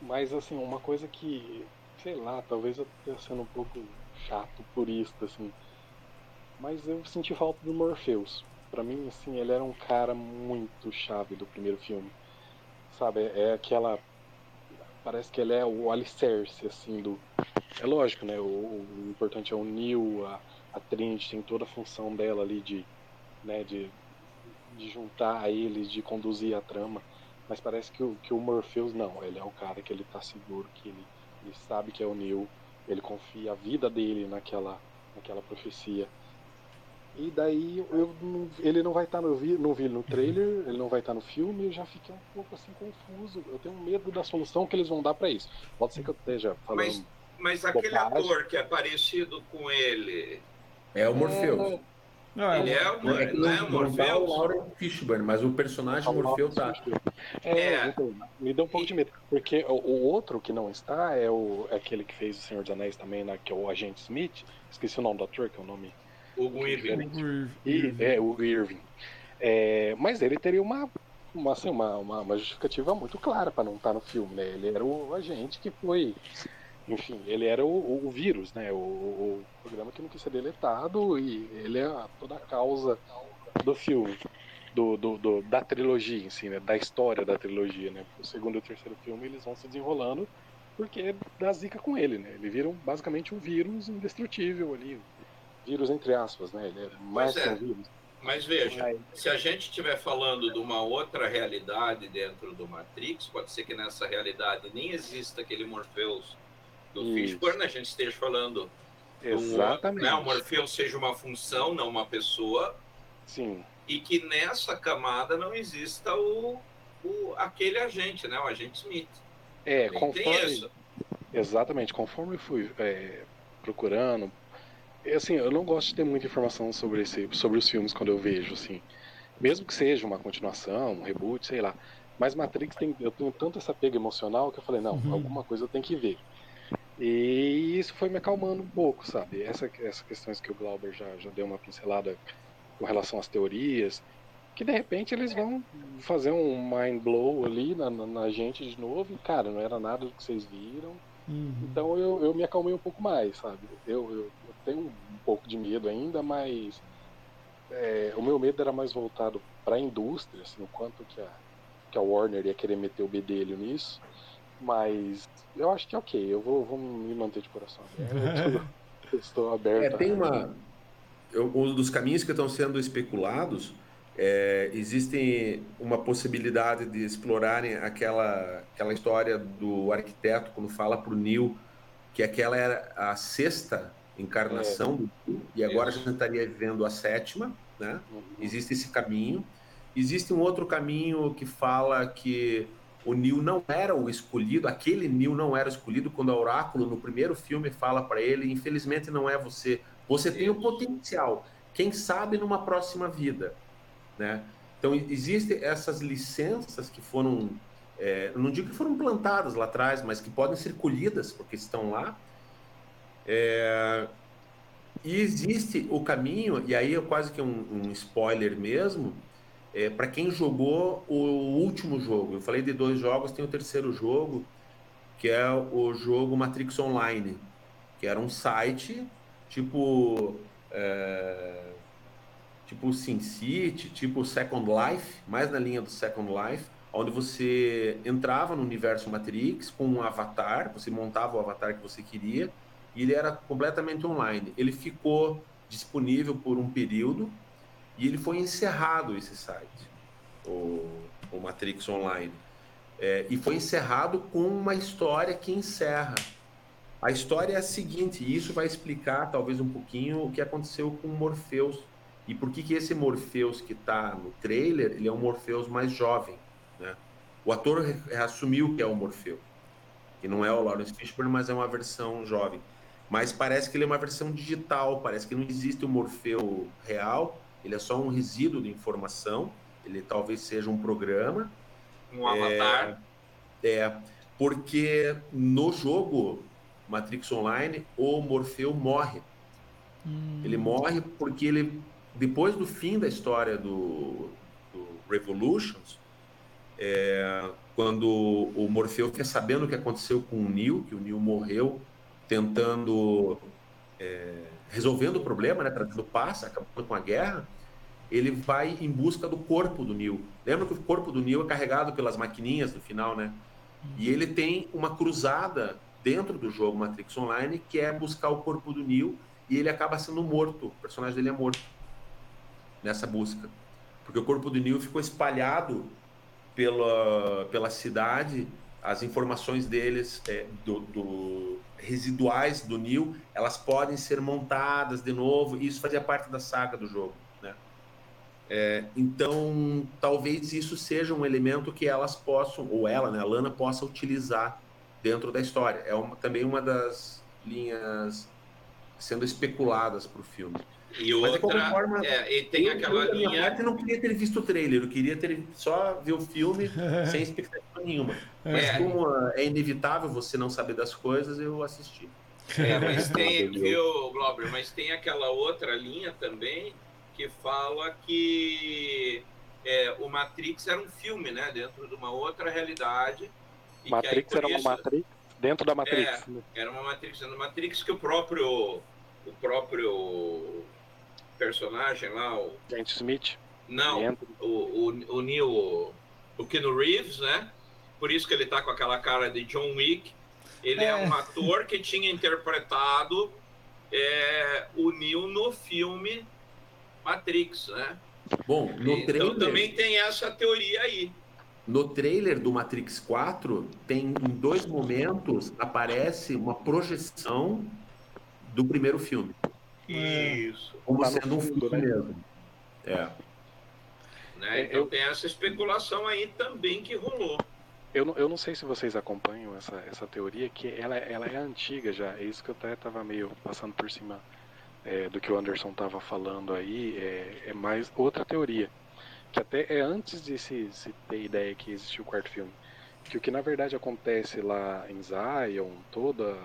S2: Mas assim, uma coisa que, sei lá, talvez eu esteja sendo um pouco chato purista, assim. Mas eu senti falta do Morpheus. Para mim, assim, ele era um cara muito chave do primeiro filme. Sabe, é aquela. Parece que ele é o alicerce, assim, do. É lógico, né? O, o importante é o Neil, a, a Trinity tem toda a função dela ali de. Né, de, de juntar a eles, de conduzir a trama. Mas parece que o, que o Morpheus não, ele é o cara que ele tá seguro, que ele, ele sabe que é o Neo, ele confia a vida dele naquela, naquela profecia. E daí eu, ele não vai estar tá no, não vi no trailer, ele não vai estar tá no filme, eu já fiquei um pouco assim confuso. Eu tenho medo da solução que eles vão dar para isso. Pode ser que eu esteja falando.
S3: Mas, mas aquele ator que é parecido com ele.
S4: É o Morpheus.
S1: É,
S3: Não, ele é um, é, não é Morpheus. Não tá o
S4: Lauren Fishburne, mas o personagem Morpheus tá.
S2: É, é. Então, me deu um pouco de medo. Porque o, o, outro que não está é, o, é aquele que fez o Senhor dos Anéis também, né, que é o Agente Smith. Esqueci o nome do ator, que é o nome.
S3: Hugo Irving.
S2: E, é, o Irving. É, mas ele teria uma, uma, assim, uma, uma, uma justificativa muito clara para não estar tá no filme, né? Ele era o agente que foi enfim, ele era o, o vírus, né? O, o, programa que não quis ser deletado e ele é a, toda a causa do filme, do, do, do, da trilogia em si, né? Da história da trilogia, né? O segundo e o terceiro filme eles vão se desenrolando porque dá zica com ele, né? Ele vira basicamente um vírus indestrutível ali, vírus entre aspas, né? Ele é mais que um vírus.
S3: Mas veja, se a gente estiver falando de uma outra realidade dentro do Matrix, pode ser que nessa realidade nem exista aquele Morpheus do Fishburne, a gente esteja falando
S2: Exatamente.
S3: né, o Morpheus seja uma função, não uma pessoa.
S2: Sim.
S3: E que nessa camada não exista o, o aquele agente, né, o agente Smith.
S2: É, Ele conforme. Exatamente, conforme eu fui é, procurando. Assim, eu não gosto de ter muita informação sobre, esse, sobre os filmes quando eu vejo, assim. Mesmo que seja uma continuação, um reboot, sei lá. Mas Matrix tem, eu tenho tanto essa pega emocional que eu falei, não, uhum. alguma coisa eu tenho que ver. E isso foi me acalmando um pouco, sabe? Essa, essas questões que o Glauber já, já deu uma pincelada com relação às teorias, que de repente eles vão fazer um mind blow ali na, na, na gente de novo, e cara, não era nada do que vocês viram. Uhum. Então eu, eu me acalmei um pouco mais, sabe? Eu, eu, eu tenho um pouco de medo ainda, mas é, o meu medo era mais voltado para a indústria, assim, o quanto que a, que a Warner ia querer meter o bedelho nisso. Mas eu acho que é ok, eu vou, vou me manter de coração aberto. estou aberto.
S4: É, tem uma. Um dos caminhos que estão sendo especulados, é, existe uma possibilidade de explorarem aquela, aquela história do arquiteto quando fala para o Neil que aquela era a sexta encarnação é. do Neil, e agora Isso. a gente estaria vivendo a sétima, né? Uhum. Existe esse caminho. Existe um outro caminho que fala que o Neil não era o escolhido, aquele Neil não era escolhido quando o Oráculo no primeiro filme fala para ele, infelizmente não é você. Você tem o potencial, quem sabe numa próxima vida, né? Então existem essas licenças que foram, é, não digo que foram plantadas lá atrás, mas que podem ser colhidas porque estão lá. É, e existe o caminho, e aí é quase que um, um spoiler mesmo, é, para quem jogou o último jogo. Eu falei de dois jogos, tem o terceiro jogo, que é o jogo Matrix Online, que era um site tipo é, tipo SimCity, tipo Second Life, mais na linha do Second Life, onde você entrava no universo Matrix com um avatar, você montava o avatar que você queria e ele era completamente online. Ele ficou disponível por um período e ele foi encerrado, esse site, o, o Matrix Online. É, e foi encerrado com uma história que encerra. A história é a seguinte, e isso vai explicar talvez um pouquinho o que aconteceu com Morpheus e por que, que esse Morpheus que está no trailer, ele é um Morpheus mais jovem. Né? O ator assumiu que é o Morpheus, que não é o Lawrence Fishburne, mas é uma versão jovem. Mas parece que ele é uma versão digital, parece que não existe o Morfeu real, ele é só um resíduo de informação, ele talvez seja um programa.
S3: Um avatar.
S4: É, é porque no jogo Matrix Online, o Morfeu morre. Hum. Ele morre porque ele, depois do fim da história do, do Revolutions, é, quando o Morfeu fica sabendo o que aconteceu com o Neo, que o Neo morreu tentando é, resolvendo o problema, né, trazendo paz, acabando com a guerra, ele vai em busca do corpo do Neil. Lembra que o corpo do Neil é carregado pelas maquininhas no final, né? E ele tem uma cruzada dentro do jogo Matrix Online que é buscar o corpo do Neil e ele acaba sendo morto. O personagem dele é morto nessa busca. Porque o corpo do Neil ficou espalhado pela, pela cidade, as informações deles, é, do, do residuais do Neil, elas podem ser montadas de novo, e isso fazia parte da saga do jogo. Né? É, então, talvez isso seja um elemento que elas possam, ou ela, né, a Lana, possa utilizar dentro da história. É uma, também uma das linhas sendo especuladas para o filme.
S3: E outra, forma, é, e tem eu, aquela eu, linha.
S4: Parte, eu não queria ter visto o trailer, eu queria ter só ver o filme sem expectativa nenhuma. Mas é. como é inevitável você não saber das coisas, eu assisti.
S3: É, mas tem, viu, Glauber, mas tem aquela outra linha também que fala que é, o Matrix era um filme, né? Dentro de uma outra realidade.
S2: Matrix aí, era isso, uma Matrix dentro da Matrix. É,
S3: né? Era uma Matrix dentro da Matrix que o próprio o próprio personagem lá, o
S2: Agent Smith.
S3: Não, o, o, o Neil, o Keanu Reeves, né? Por isso que ele tá com aquela cara de John Wick. Ele é, é um ator que tinha interpretado é, o Neo no filme Matrix, né?
S4: Bom, no então trailer...
S3: também tem essa teoria aí.
S4: No trailer do Matrix 4, tem em dois momentos aparece uma projeção do primeiro filme.
S3: Isso.
S4: Como tá sendo um filme né? mesmo.
S3: É. Né? Então eu... tem essa especulação aí também que rolou.
S2: Eu não, eu não sei se vocês acompanham essa, essa teoria, que ela, ela é antiga já. É isso que eu até estava meio passando por cima é, do que o Anderson estava falando aí. É, é, mais outra teoria. Que até é antes de se, se ter ideia que existiu o quarto filme. Que o que na verdade acontece lá em Zion, toda.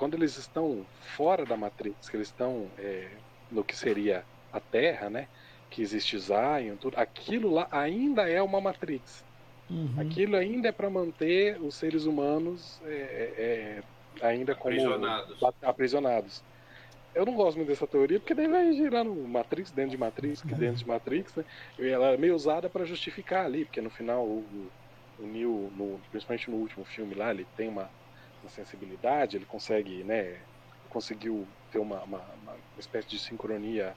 S2: Quando eles estão fora da Matrix, que eles estão é, no que seria a Terra, né? Que existe Zion, tudo, aquilo lá ainda é uma Matrix Uhum. Aquilo ainda é para manter os seres humanos é, é, é ainda como
S3: aprisionados.
S2: aprisionados. Eu não gosto muito dessa teoria, porque daí vai girar no Matrix, dentro de Matrix, que dentro de Matrix, né? E ela é meio usada para justificar ali, porque no final o, o Neo, no, principalmente no último filme lá, ele tem uma, uma sensibilidade, ele consegue, né? Conseguiu ter uma, uma, uma espécie de sincronia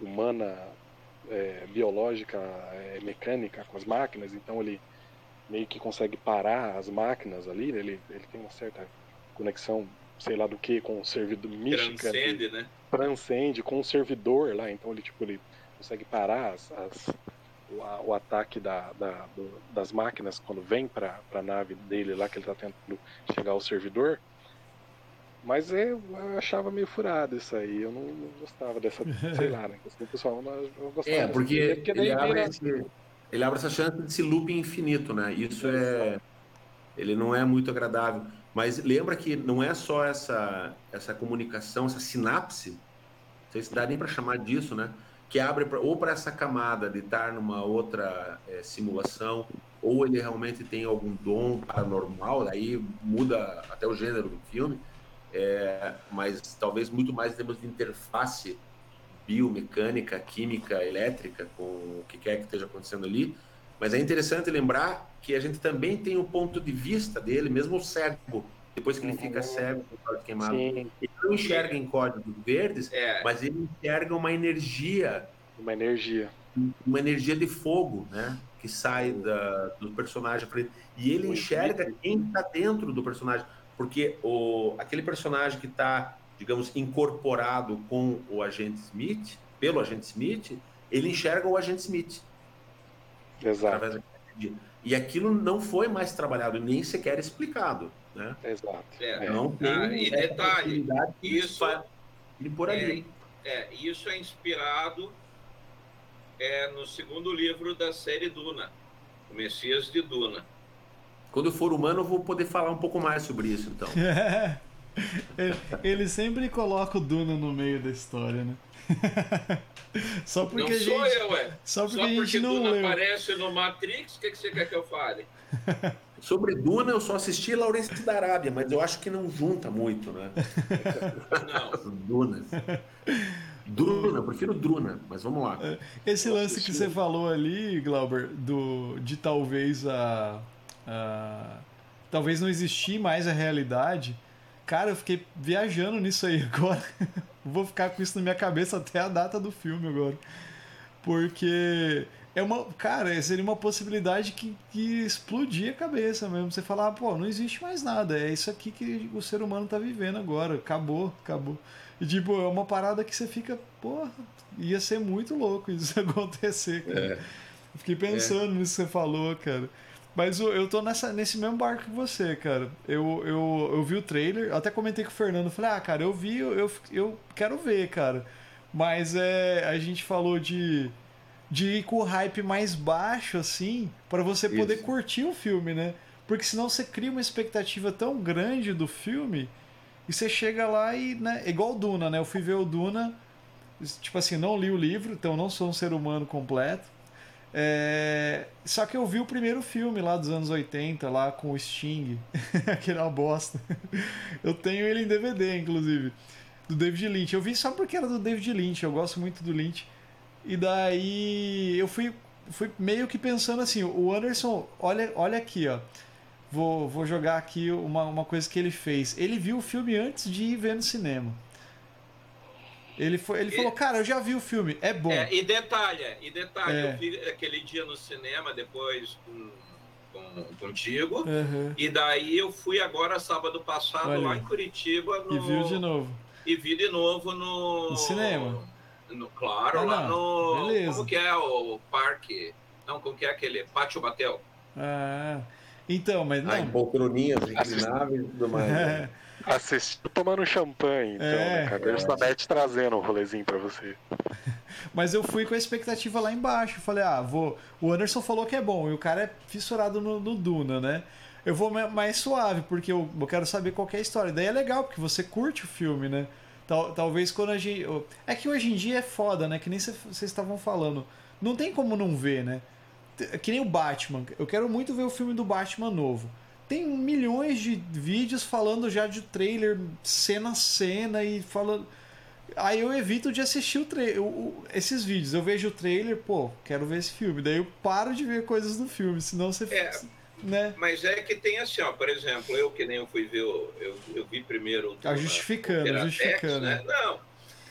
S2: humana, é, biológica, é, mecânica com as máquinas, então ele meio que consegue parar as máquinas ali, ele, ele tem uma certa conexão, sei lá do que, com o servidor mística.
S3: Transcende, né?
S2: Transcende com o servidor lá, então ele tipo ele consegue parar as, as o, a, o, ataque da, da do, das máquinas quando vem para a nave dele lá que ele está tentando chegar ao servidor. Mas eu, eu, achava meio furado isso aí, eu não, não gostava dessa, sei lá, né? O pessoal não gostava.
S4: É, porque, porque ele vira... esse, ele abre essa chance desse loop infinito, né? Isso é, ele não é muito agradável. Mas lembra que não é só essa essa comunicação, essa sinapse, não sei se dá nem para chamar disso, né? Que abre pra, ou para essa camada de estar numa outra é, simulação, ou ele realmente tem algum dom paranormal, aí muda até o gênero do filme, é, mas talvez muito mais em termos de interface biomecânica, química, elétrica, com o que quer que esteja acontecendo ali. Mas é interessante lembrar que a gente também tem o ponto de vista dele, mesmo o cego, depois que ele fica uhum. cego com código queimado. Sim. Ele não enxerga em códigos verdes, é. mas ele enxerga uma energia.
S2: Uma energia.
S4: Uma energia de fogo, né? Que sai da, do personagem. E ele enxerga quem está dentro do personagem. Porque o, aquele personagem que está digamos, incorporado com o agente Smith, pelo agente Smith, ele enxerga o agente Smith.
S2: Exato.
S4: E aquilo não foi mais trabalhado, nem sequer explicado. Né?
S2: Exato.
S3: É, não tem ah, e detalhe, isso,
S4: de por ali.
S3: É, é, isso é inspirado é, no segundo livro da série Duna, O Messias de Duna.
S4: Quando eu for humano, eu vou poder falar um pouco mais sobre isso, então.
S1: Ele sempre coloca o Duna no meio da história, né?
S3: Só porque não a gente, sou eu, ué. Só porque, só porque a gente não Duna leu. aparece no Matrix, o que, que você quer que eu fale?
S4: Sobre Duna, eu só assisti Laurence da Arábia, mas eu acho que não junta muito, né?
S3: Não.
S4: Duna. Druna, eu prefiro Druna, mas vamos lá.
S1: Esse lance que você falou ali, Glauber, do, de talvez a, a. Talvez não existir mais a realidade Cara, eu fiquei viajando nisso aí agora. Vou ficar com isso na minha cabeça até a data do filme agora. Porque é uma. Cara, seria uma possibilidade que, que explodia a cabeça mesmo. Você falar, pô, não existe mais nada. É isso aqui que o ser humano tá vivendo agora. Acabou, acabou. E tipo, é uma parada que você fica, porra, ia ser muito louco isso acontecer, cara. É. Fiquei pensando é. nisso que você falou, cara. Mas eu, eu tô nessa, nesse mesmo barco que você, cara. Eu, eu, eu vi o trailer, até comentei com o Fernando, falei, ah, cara, eu vi, eu, eu quero ver, cara. Mas é, a gente falou de, de ir com o hype mais baixo, assim, para você poder Isso. curtir o filme, né? Porque senão você cria uma expectativa tão grande do filme e você chega lá e, né, igual o Duna, né? Eu fui ver o Duna, tipo assim, não li o livro, então não sou um ser humano completo. É... Só que eu vi o primeiro filme lá dos anos 80, lá com o Sting, que era uma bosta. Eu tenho ele em DVD, inclusive, do David Lynch. Eu vi só porque era do David Lynch, eu gosto muito do Lynch. E daí eu fui, fui meio que pensando assim: o Anderson, olha, olha aqui, ó. Vou, vou jogar aqui uma, uma coisa que ele fez. Ele viu o filme antes de ir ver no cinema. Ele, foi, ele falou, cara, eu já vi o filme, é bom. É,
S3: e detalhe, e detalhe, é. eu vi aquele dia no cinema, depois com, com, contigo, uhum. e daí eu fui agora, sábado passado, Olha. lá em Curitiba. No,
S1: e viu de novo.
S3: E vi de novo no...
S1: No cinema.
S3: No, claro, ah, lá no... Beleza. Como que é o parque? Não, como que é aquele? Pátio Batel.
S1: Ah, então, mas não... Ah,
S4: em poltroninhas inclináveis e tudo mais. Né?
S5: Assistiu tomando champanhe, então, é, né, cara? É. trazendo um rolezinho pra você.
S1: Mas eu fui com a expectativa lá embaixo. Falei, ah, vou. O Anderson falou que é bom, e o cara é fissurado no, no Duna, né? Eu vou mais suave, porque eu, eu quero saber qual é a história. Daí é legal, porque você curte o filme, né? Tal, talvez quando a gente. É que hoje em dia é foda, né? Que nem vocês estavam falando. Não tem como não ver, né? Que nem o Batman. Eu quero muito ver o filme do Batman novo tem milhões de vídeos falando já de trailer, cena a cena e falando. Aí eu evito de assistir o trailer, esses vídeos. Eu vejo o trailer, pô, quero ver esse filme. Daí eu paro de ver coisas do filme, senão você. É, né?
S3: Mas é que tem assim, ó, por exemplo, eu que nem eu fui ver, eu, eu vi primeiro.
S1: Tá justificando, justificando.
S3: Né? Não,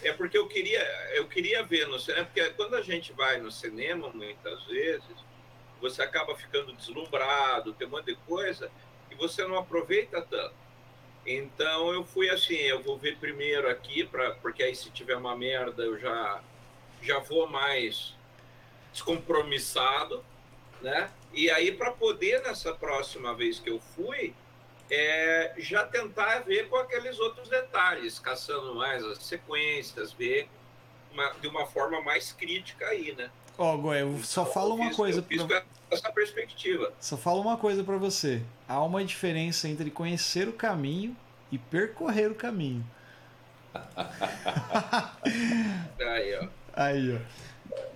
S3: é porque eu queria, eu queria ver no cinema, porque quando a gente vai no cinema, muitas vezes, você acaba ficando deslumbrado, tem um monte de coisa você não aproveita tanto. Então eu fui assim, eu vou ver primeiro aqui, pra, porque aí se tiver uma merda eu já, já vou mais descompromissado, né? E aí para poder nessa próxima vez que eu fui, é, já tentar ver com aqueles outros detalhes, caçando mais as sequências, ver uma, de uma forma mais crítica aí, né?
S1: Ó, oh, só então, falo uma fiz, coisa.
S3: Eu pra... essa perspectiva.
S1: Só falo uma coisa para você. Há uma diferença entre conhecer o caminho e percorrer o caminho.
S3: aí, ó.
S1: Aí, ó.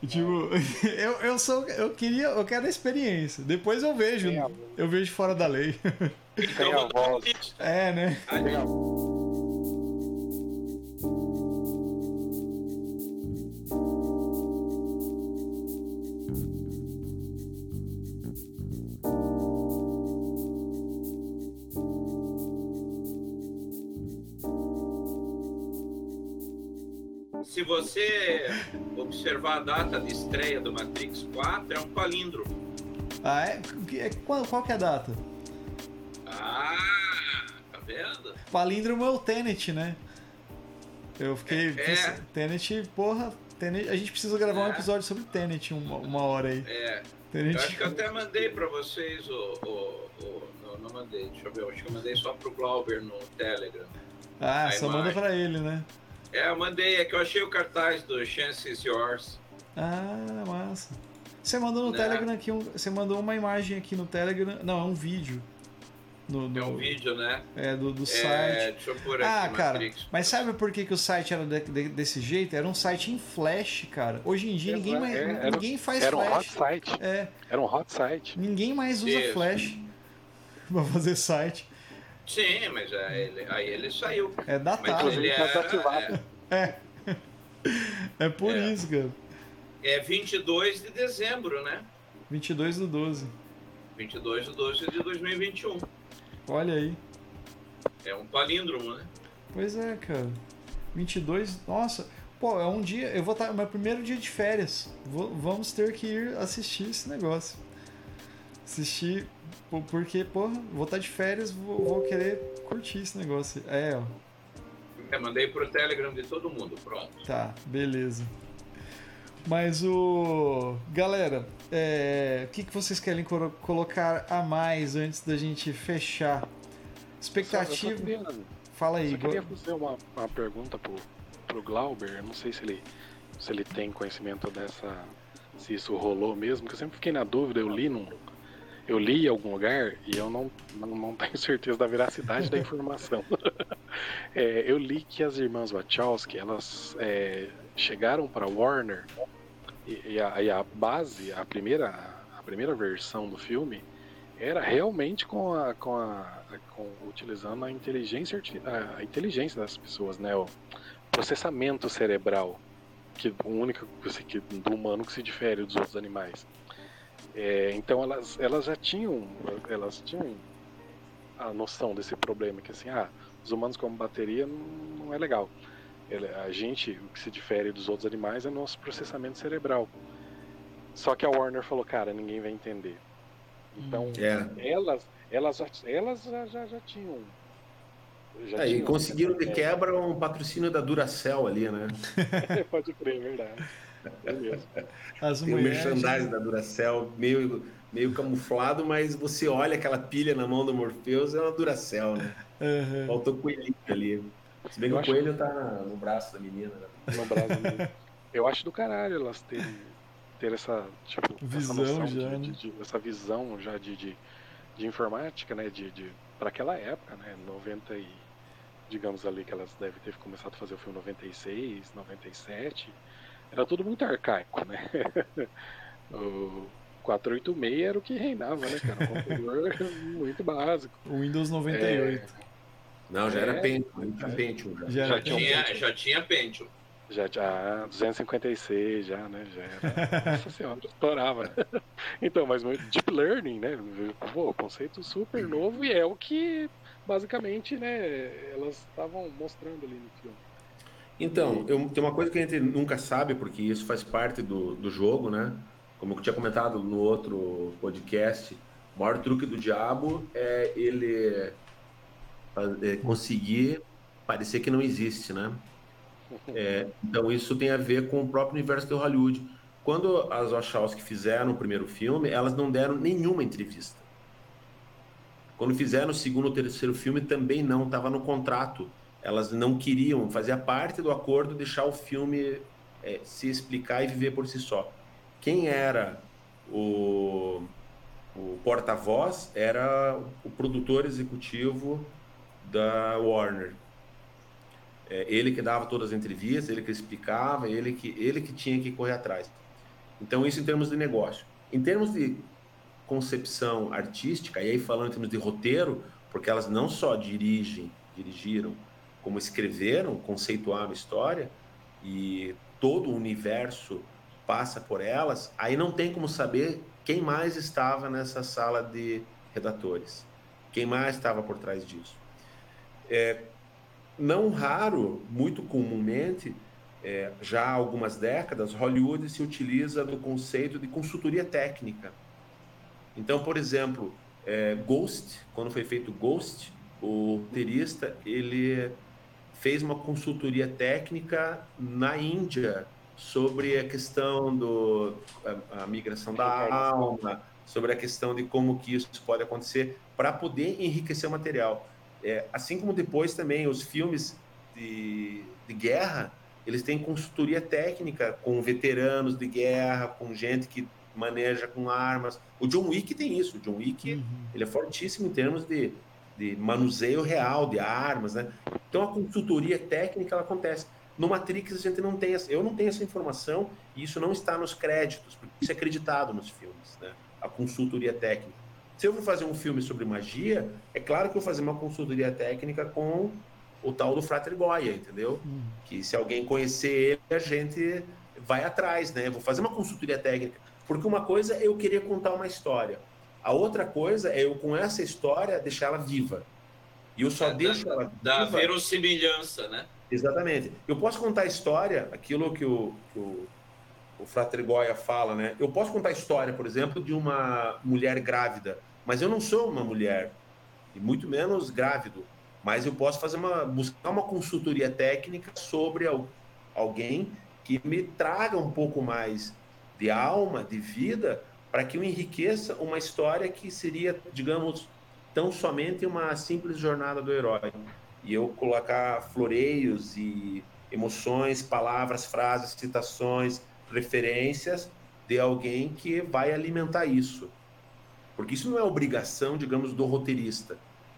S1: Tipo, eu, eu sou. Eu queria. Eu quero a experiência. Depois eu vejo. Eu vejo fora da lei.
S3: Então,
S1: é, né?
S3: Se você observar a data de estreia do Matrix 4, é um palíndromo.
S1: Ah, é? Qual, qual que é a data?
S3: Ah, tá vendo?
S1: Palíndromo é o Tenet, né? Eu fiquei. É, é. Tenet, porra, Tenet, a gente precisa gravar é. um episódio sobre Tenet uma, uma hora aí.
S3: É. Tenet. Eu acho que eu até mandei pra vocês o. o, o não, não, mandei, deixa eu ver, eu acho que eu mandei só pro Glauber no Telegram.
S1: Ah, só imagem. manda pra ele, né?
S3: É, eu mandei, é que eu achei o cartaz do Chances Yours.
S1: Ah, massa. Você mandou no né? Telegram aqui, um, você mandou uma imagem aqui no Telegram. Não, é um vídeo.
S3: No, no, é um vídeo, né?
S1: É, do, do
S3: é,
S1: site.
S3: Deixa eu pôr
S1: ah,
S3: aqui,
S1: cara, Matrix. mas sabe por que, que o site era de, de, desse jeito? Era um site em flash, cara. Hoje em dia ninguém, mais, é, ninguém faz
S5: era
S1: flash.
S5: Era um hot site.
S1: É.
S5: Era um hot site.
S1: Ninguém mais usa Isso. flash pra fazer site.
S3: Sim, mas aí ele, aí ele saiu.
S1: É datado.
S5: Mas ele
S1: tá
S5: desativado.
S1: É. é. É por é. isso, cara.
S3: É 22 de dezembro, né?
S1: 22 do 12.
S3: 22 do 12 de 2021.
S1: Olha aí.
S3: É um palíndromo, né?
S1: Pois é, cara. 22, nossa. Pô, é um dia, eu vou estar, tá, meu primeiro dia de férias. Vou, vamos ter que ir assistir esse negócio. Assistir, porque, pô, vou estar tá de férias, vou, vou querer curtir esse negócio. É, ó.
S3: É, mandei pro Telegram de todo mundo, pronto.
S1: Tá, beleza. Mas o. Galera, é... o que, que vocês querem colocar a mais antes da gente fechar? Expectativa. Só, queria... Fala aí,
S5: Eu queria fazer uma, uma pergunta pro,
S2: pro Glauber, eu não sei se ele, se ele tem conhecimento dessa. se isso rolou mesmo, que eu sempre fiquei na dúvida, eu li num. Eu li em algum lugar e eu não, não, não tenho certeza da veracidade da informação. é, eu li que as irmãs Wachowski, elas é, chegaram para Warner e, e, a, e, a, base, a primeira, a primeira versão do filme era realmente com a, com a com, utilizando a inteligência a, inteligência das pessoas, né? O processamento cerebral, que o único que, do humano que se difere dos outros animais. É, então elas, elas já tinham elas tinham a noção desse problema que assim, ah, os humanos como bateria não, não é legal. A gente, o que se difere dos outros animais é nosso processamento cerebral. Só que a Warner falou, cara, ninguém vai entender. Então, é. elas, elas, já, elas já, já, já tinham.
S4: Já é, tinham, e conseguiram de quebra um patrocínio da Duracell ali, né?
S2: Pode crer, é verdade.
S4: As Tem mulheres... um merchandising da Duracell meio, meio camuflado, mas você olha aquela pilha na mão do Morpheus, é uma Duracell, né? Uhum. Faltou coelhinho ali. Se bem que o coelho tá no braço da menina. Né? No braço da
S2: menina. Eu acho do caralho elas terem ter essa tipo
S1: visão
S2: essa
S1: já,
S2: de, né? de, de, essa visão já de, de, de informática, né? De, de para aquela época, né? 90 e digamos ali que elas devem ter começado a fazer o filme 96, 97. Era tudo muito arcaico, né? o 486 era o que reinava, né, cara? Um computador muito básico.
S1: O Windows 98. É...
S4: Não, já era é... Pentium, já, Pentium já.
S3: Já, já, tinha, já tinha Pentium.
S2: Já, já 256, já, né? Já era. Nossa senhora, estourava. Né? Então, mas Deep Learning, né? Pô, conceito super novo e é o que basicamente, né, elas estavam mostrando ali no filme.
S4: Então, eu, tem uma coisa que a gente nunca sabe, porque isso faz parte do, do jogo, né? Como eu tinha comentado no outro podcast, o maior truque do diabo é ele é conseguir parecer que não existe, né? É, então isso tem a ver com o próprio universo de Hollywood. Quando as Wachowski fizeram o primeiro filme, elas não deram nenhuma entrevista. Quando fizeram o segundo ou terceiro filme, também não, estava no contrato. Elas não queriam, fazia parte do acordo deixar o filme é, se explicar e viver por si só. Quem era o, o porta-voz era o produtor executivo da Warner, é, ele que dava todas as entrevistas, ele que explicava, ele que, ele que tinha que correr atrás. Então, isso em termos de negócio. Em termos de concepção artística, e aí falando em termos de roteiro, porque elas não só dirigem, dirigiram, como escreveram, conceituaram história, e todo o universo passa por elas, aí não tem como saber quem mais estava nessa sala de redatores, quem mais estava por trás disso. É, não raro, muito comumente, é, já há algumas décadas, Hollywood se utiliza do conceito de consultoria técnica. Então, por exemplo, é, Ghost, quando foi feito Ghost, o roteirista ele fez uma consultoria técnica na Índia sobre a questão do a, a migração da alma, sobre a questão de como que isso pode acontecer para poder enriquecer o material. É, assim como depois também os filmes de, de guerra, eles têm consultoria técnica com veteranos de guerra, com gente que maneja com armas. O John Wick tem isso. O John Wick uhum. ele é fortíssimo em termos de, de manuseio real de armas, né? Então a consultoria técnica ela acontece. No Matrix a gente não tem, essa, eu não tenho essa informação e isso não está nos créditos, porque isso é acreditado nos filmes, né? A consultoria técnica. Se eu for fazer um filme sobre magia, é claro que eu vou fazer uma consultoria técnica com o tal do Frater Goya, entendeu? Hum. Que se alguém conhecer ele, a gente vai atrás, né? vou fazer uma consultoria técnica. Porque uma coisa é eu querer contar uma história. A outra coisa é eu, com essa história, deixar ela viva. E eu só é, deixo ela viva...
S3: Da verossimilhança, né?
S4: Exatamente. Eu posso contar a história, aquilo que o, que o o Frater Goya fala, né? Eu posso contar a história, por exemplo, de uma mulher grávida, mas eu não sou uma mulher, e muito menos grávido. Mas eu posso fazer uma buscar uma consultoria técnica sobre alguém que me traga um pouco mais de alma, de vida, para que eu enriqueça uma história que seria, digamos, tão somente uma simples jornada do herói. E eu colocar floreios e emoções, palavras, frases, citações, referências de alguém que vai alimentar isso. Porque isso não é obrigação, digamos, do roteirista.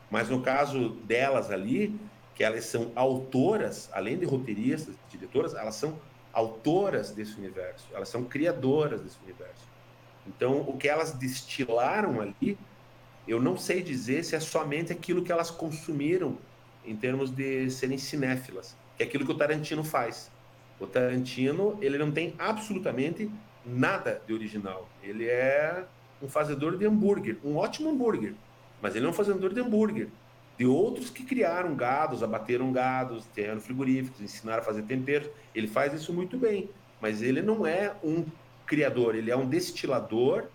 S4: Mas no caso delas ali, que elas são autoras, além de roteiristas, diretoras, elas são autoras desse universo, elas são criadoras desse universo. Então, o que elas destilaram ali, eu não sei dizer se é somente aquilo que elas consumiram em termos de serem cinéfilas, que é aquilo que o Tarantino faz. O Tarantino, ele não tem absolutamente nada de original. Ele é um fazedor de hambúrguer, um ótimo hambúrguer, mas ele é um fazedor de hambúrguer. De outros que criaram gados, abateram gados, terrenos frigoríficos, ensinaram a fazer temperos. Ele faz isso muito bem, mas ele não é um criador, ele é um destilador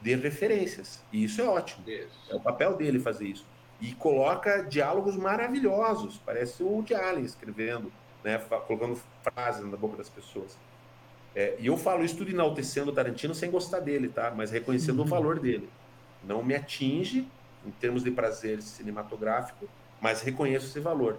S4: de referências. E isso é ótimo. Isso. É o papel dele fazer isso. E coloca diálogos maravilhosos. Parece o de Allen escrevendo, né, colocando frases na boca das pessoas. É, e eu falo isso tudo enaltecendo o Tarantino sem gostar dele, tá? Mas reconhecendo uhum. o valor dele. Não me atinge em termos de prazer cinematográfico, mas reconheço esse valor.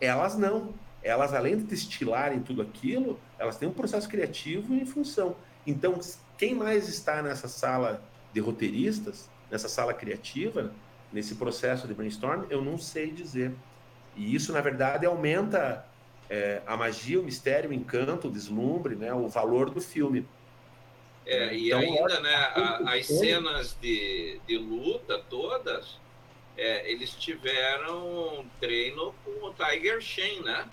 S4: Elas não. Elas, além de destilarem tudo aquilo, elas têm um processo criativo em função. Então, quem mais está nessa sala de roteiristas, nessa sala criativa, nesse processo de brainstorm, eu não sei dizer. E isso, na verdade, aumenta é, a magia, o mistério, o encanto, o deslumbre, né, o valor do filme.
S3: É, e então, ainda, né, a, as cenas de, de luta todas, é, eles tiveram treino com o Tiger Shen, né?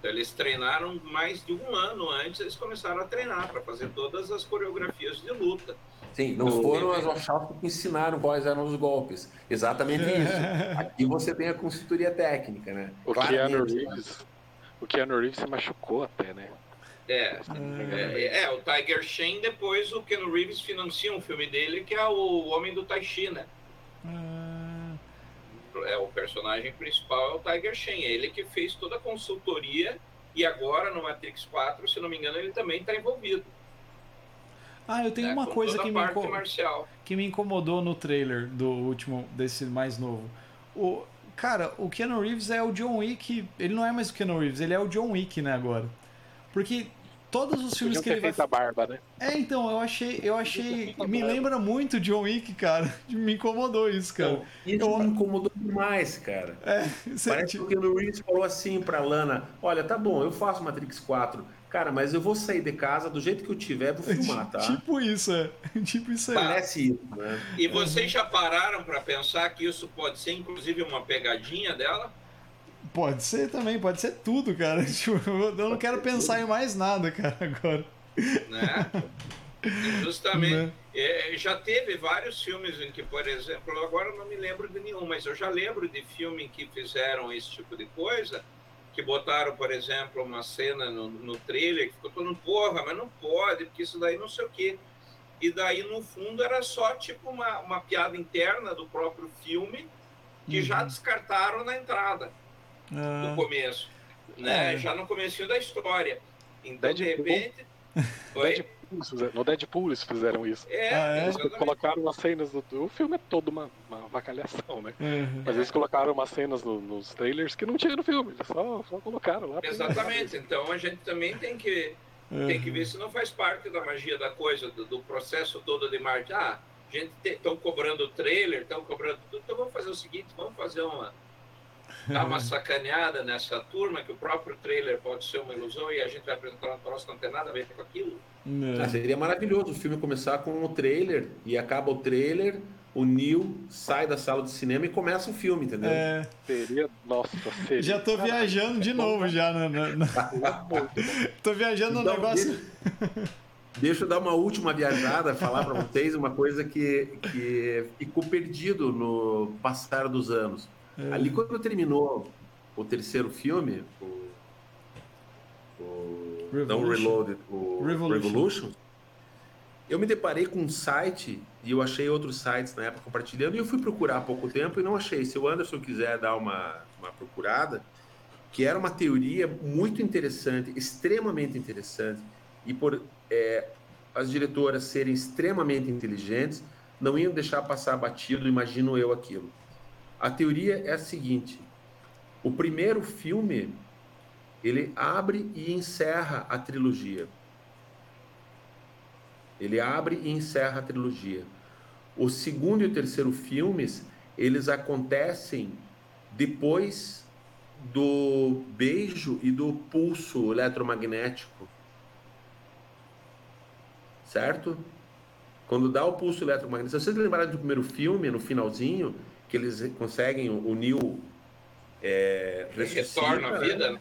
S3: Então, eles treinaram mais de um ano antes, eles começaram a treinar para fazer todas as coreografias de luta.
S4: Sim, não então, foram as Wachowski que ensinaram quais eram os golpes. Exatamente isso. Aqui você tem a consultoria técnica, né?
S5: O Keanu Reeves, o Keanu Reeves se machucou até, né?
S3: É, é, é, o Tiger Shen, depois o Keanu Reeves financia um filme dele que é o Homem do Tai Chi, né? É o personagem principal é o Tiger Shen, é ele que fez toda a consultoria e agora no Matrix 4, se não me engano, ele também está envolvido.
S1: Ah, eu tenho né, uma coisa que me, que me incomodou no trailer do último, desse mais novo. O, cara, o Keanu Reeves é o John Wick, ele não é mais o Keanu Reeves, ele é o John Wick, né, agora. Porque todos os filmes que ele vai.
S5: a barba, né?
S1: É, então, eu achei. Eu achei. Me lembra muito John Wick, cara. Me incomodou isso, cara. Então,
S4: isso eu... me incomodou demais, cara. É, Parece tipo... que o Reeves falou assim pra Lana: olha, tá bom, eu faço Matrix 4. Cara, mas eu vou sair de casa do jeito que eu tiver, vou filmar, tá?
S1: Tipo isso, é. Tipo isso aí.
S4: Parece isso, né?
S3: E vocês já pararam para pensar que isso pode ser, inclusive, uma pegadinha dela?
S1: Pode ser também, pode ser tudo, cara. Tipo, eu não quero pensar em mais nada, cara, agora.
S3: Né? Justamente. Né? É, já teve vários filmes em que, por exemplo, agora não me lembro de nenhum, mas eu já lembro de filme em que fizeram esse tipo de coisa, que botaram, por exemplo, uma cena no, no trailer, que ficou todo mundo, porra, mas não pode, porque isso daí não sei o quê. E daí, no fundo, era só tipo uma, uma piada interna do próprio filme, que uhum. já descartaram na entrada no ah. começo, né? É. Já no começo da história. Então, Deadpool. de repente.
S5: Deadpool, no Deadpool eles fizeram isso.
S3: É, ah, é?
S5: Eles colocaram umas cenas do. O filme é todo uma, uma vacalhação, né? Uhum. Mas eles colocaram umas cenas no, nos trailers que não tinha no filme, eles só, só colocaram lá.
S3: Exatamente, então a gente também tem que, uhum. tem que ver se não faz parte da magia da coisa, do, do processo todo de marketing. Ah, a gente estão cobrando o trailer, estão cobrando tudo, então vamos fazer o seguinte, vamos fazer uma dar uma sacaneada nessa turma, que o próprio trailer pode ser uma ilusão e a gente vai apresentar um troço que não tem nada a ver com aquilo.
S4: Ah, seria maravilhoso o filme começar com o trailer e acaba o trailer, o Neil sai da sala de cinema e começa o filme, entendeu? É...
S5: Seria, nossa, seria.
S1: Já tô viajando de novo já. Na, na, na... tô viajando então, no negócio...
S4: Deixa, deixa eu dar uma última viajada, falar para vocês uma coisa que, que ficou perdido no passar dos anos. É. Ali, quando terminou o terceiro filme, o, o Revolution. não Reloaded, o Revolution. Revolution. eu me deparei com um site e eu achei outros sites na época compartilhando e eu fui procurar há pouco tempo e não achei. Se o Anderson quiser dar uma, uma procurada, que era uma teoria muito interessante, extremamente interessante, e por é, as diretoras serem extremamente inteligentes, não iam deixar passar batido, imagino eu aquilo. A teoria é a seguinte: o primeiro filme ele abre e encerra a trilogia. Ele abre e encerra a trilogia. O segundo e o terceiro filmes, eles acontecem depois do beijo e do pulso eletromagnético. Certo? Quando dá o pulso eletromagnético. Se vocês lembrarem do primeiro filme, no finalzinho, que eles conseguem, o Neil é,
S3: retorna a vida, né?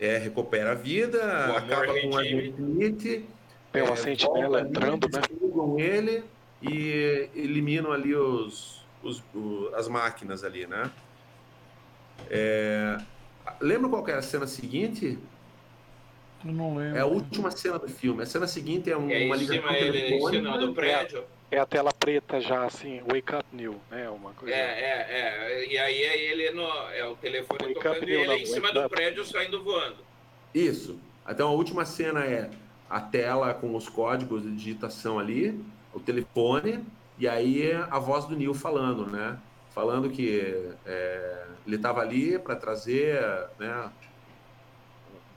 S4: É, recupera a vida, acaba com a
S5: rinite. Tem uma é, sentinela entrando, né?
S4: ele e eliminam ali os, os, as máquinas ali, né? É... Lembra qual era a cena seguinte?
S1: Eu não lembro.
S4: É a última cena do filme. A cena seguinte é, um,
S3: é uma ligação ele cima do prédio.
S5: É a tela preta já, assim, Wake Up New, né? Uma coisa.
S3: É, é, é. E aí é ele no. É o telefone wake tocando e ele não, em cima do prédio saindo voando.
S4: Isso. Então a última cena é a tela com os códigos de digitação ali, o telefone, e aí a voz do Neil falando, né? Falando que é, ele estava ali para trazer, né?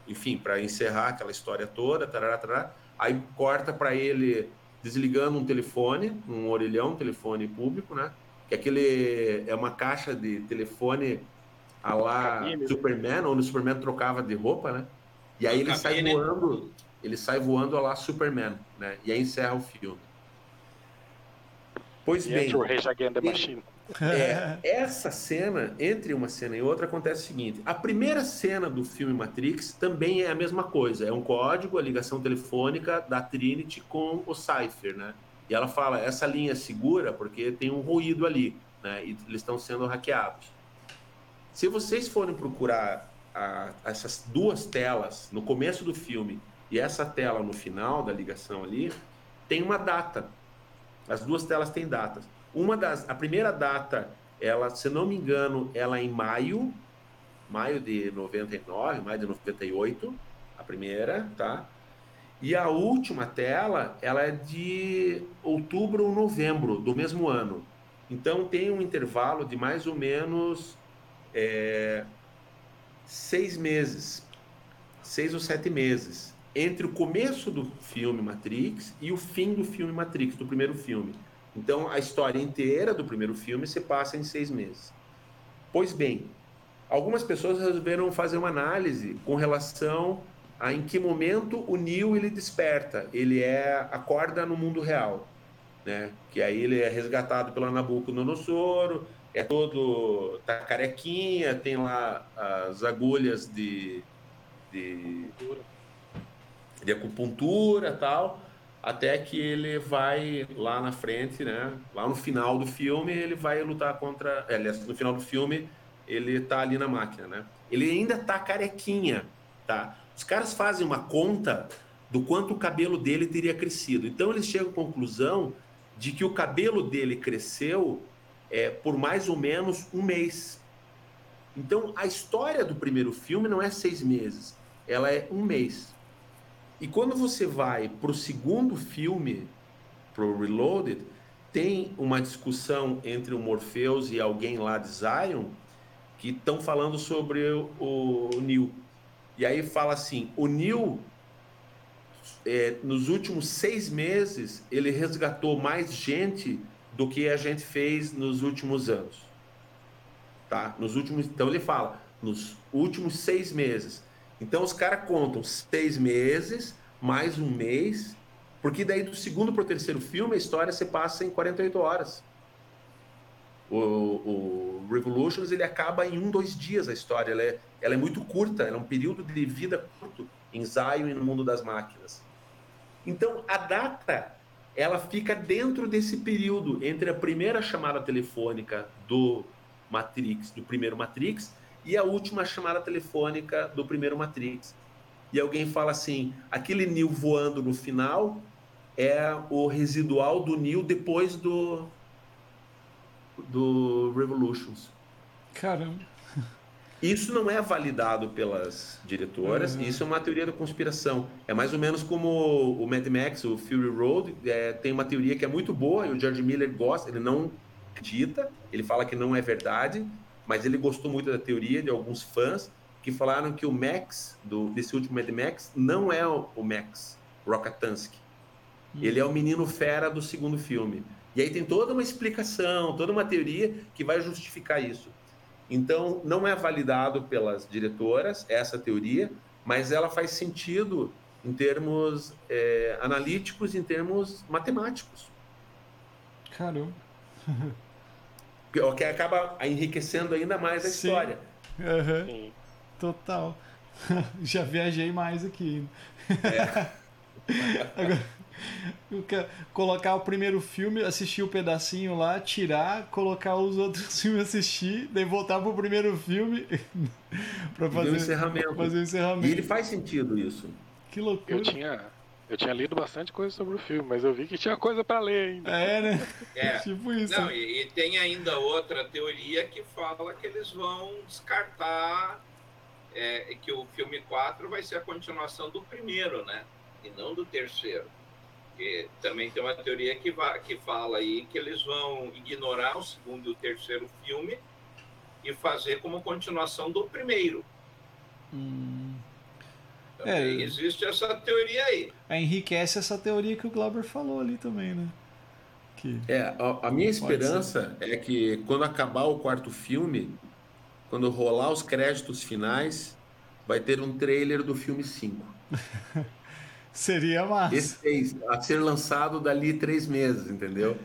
S4: Enfim, para encerrar aquela história toda, tarará, tarará. aí corta para ele desligando um telefone, um orelhão, um telefone público, né? Que aquele é uma caixa de telefone a lá Superman, onde o Superman trocava de roupa, né? E aí ele sai voando, ele sai voando a lá Superman, né? E aí encerra o filme. Pois bem. É, essa cena, entre uma cena e outra, acontece o seguinte: a primeira cena do filme Matrix também é a mesma coisa. É um código, a ligação telefônica da Trinity com o Cypher, né? E ela fala: essa linha é segura porque tem um ruído ali, né? E eles estão sendo hackeados. Se vocês forem procurar a, essas duas telas no começo do filme e essa tela no final da ligação ali, tem uma data. As duas telas têm datas. Uma das, a primeira data, ela, se não me engano, ela é em maio, maio de 99, maio de 98, a primeira, tá? E a última tela, ela é de outubro ou novembro do mesmo ano. Então tem um intervalo de mais ou menos é, seis meses, seis ou sete meses, entre o começo do filme Matrix e o fim do filme Matrix, do primeiro filme. Então, a história inteira do primeiro filme se passa em seis meses. Pois bem, algumas pessoas resolveram fazer uma análise com relação a em que momento o Neo ele desperta, ele é acorda no mundo real, né? Que aí ele é resgatado pelo Nabucodonosor, é todo tá carequinha, tem lá as agulhas de de, de acupuntura tal, até que ele vai lá na frente, né? Lá no final do filme ele vai lutar contra, é, aliás, no final do filme ele tá ali na máquina, né? Ele ainda tá carequinha, tá? Os caras fazem uma conta do quanto o cabelo dele teria crescido. Então eles chegam à conclusão de que o cabelo dele cresceu é, por mais ou menos um mês. Então, a história do primeiro filme não é seis meses, ela é um mês. E quando você vai para o segundo filme, para o Reloaded, tem uma discussão entre o Morpheus e alguém lá de Zion que estão falando sobre o, o Neil. E aí fala assim: o Neil, é, nos últimos seis meses, ele resgatou mais gente do que a gente fez nos últimos anos. Tá? Nos últimos, então ele fala, nos últimos seis meses. Então os caras contam seis meses, mais um mês, porque daí do segundo para o terceiro filme a história se passa em 48 horas. O, o Revolutions ele acaba em um, dois dias a história. Ela é, ela é muito curta, ela é um período de vida curto em Zion e no mundo das máquinas. Então a data ela fica dentro desse período entre a primeira chamada telefônica do Matrix, do primeiro Matrix, e a última chamada telefônica do primeiro Matrix. E alguém fala assim: aquele Neo voando no final é o residual do Neo depois do do Revolutions.
S1: Caramba.
S4: Isso não é validado pelas diretoras, uhum. isso é uma teoria da conspiração. É mais ou menos como o Mad Max, o Fury Road, é, tem uma teoria que é muito boa e o George Miller gosta, ele não acredita, ele fala que não é verdade, mas ele gostou muito da teoria de alguns fãs, que falaram que o Max, do, desse último Mad Max, não é o, o Max Rokatansky. Hum. Ele é o menino fera do segundo filme. E aí tem toda uma explicação, toda uma teoria que vai justificar isso. Então, não é validado pelas diretoras essa teoria, mas ela faz sentido em termos é, analíticos, em termos matemáticos.
S1: Caramba.
S4: o que acaba enriquecendo ainda mais a Sim. história.
S1: Uhum. Sim. Total. Já viajei mais aqui. É. Agora, colocar o primeiro filme, assistir o um pedacinho lá, tirar, colocar os outros filmes assistir, daí voltar pro primeiro filme
S4: para fazer, o encerramento.
S1: fazer o encerramento.
S4: E ele faz sentido isso.
S1: Que loucura.
S5: Eu tinha, eu tinha lido bastante coisa sobre o filme, mas eu vi que tinha coisa para ler ainda.
S1: É,
S3: né? É. tipo isso. Não, e, e, tem ainda outra teoria que fala que eles vão descartar é, que o filme 4 vai ser a continuação do primeiro, né? E não do terceiro. Porque também tem uma teoria que, vai, que fala aí que eles vão ignorar o segundo e o terceiro filme e fazer como continuação do primeiro.
S1: Hum.
S3: É, existe essa teoria aí.
S1: É, enriquece essa teoria que o Glauber falou ali também, né?
S4: Que é, a, a minha esperança ser. é que quando acabar o quarto filme, quando rolar os créditos finais, vai ter um trailer do filme 5.
S1: Seria massa.
S4: Esse a ser lançado dali três meses, entendeu?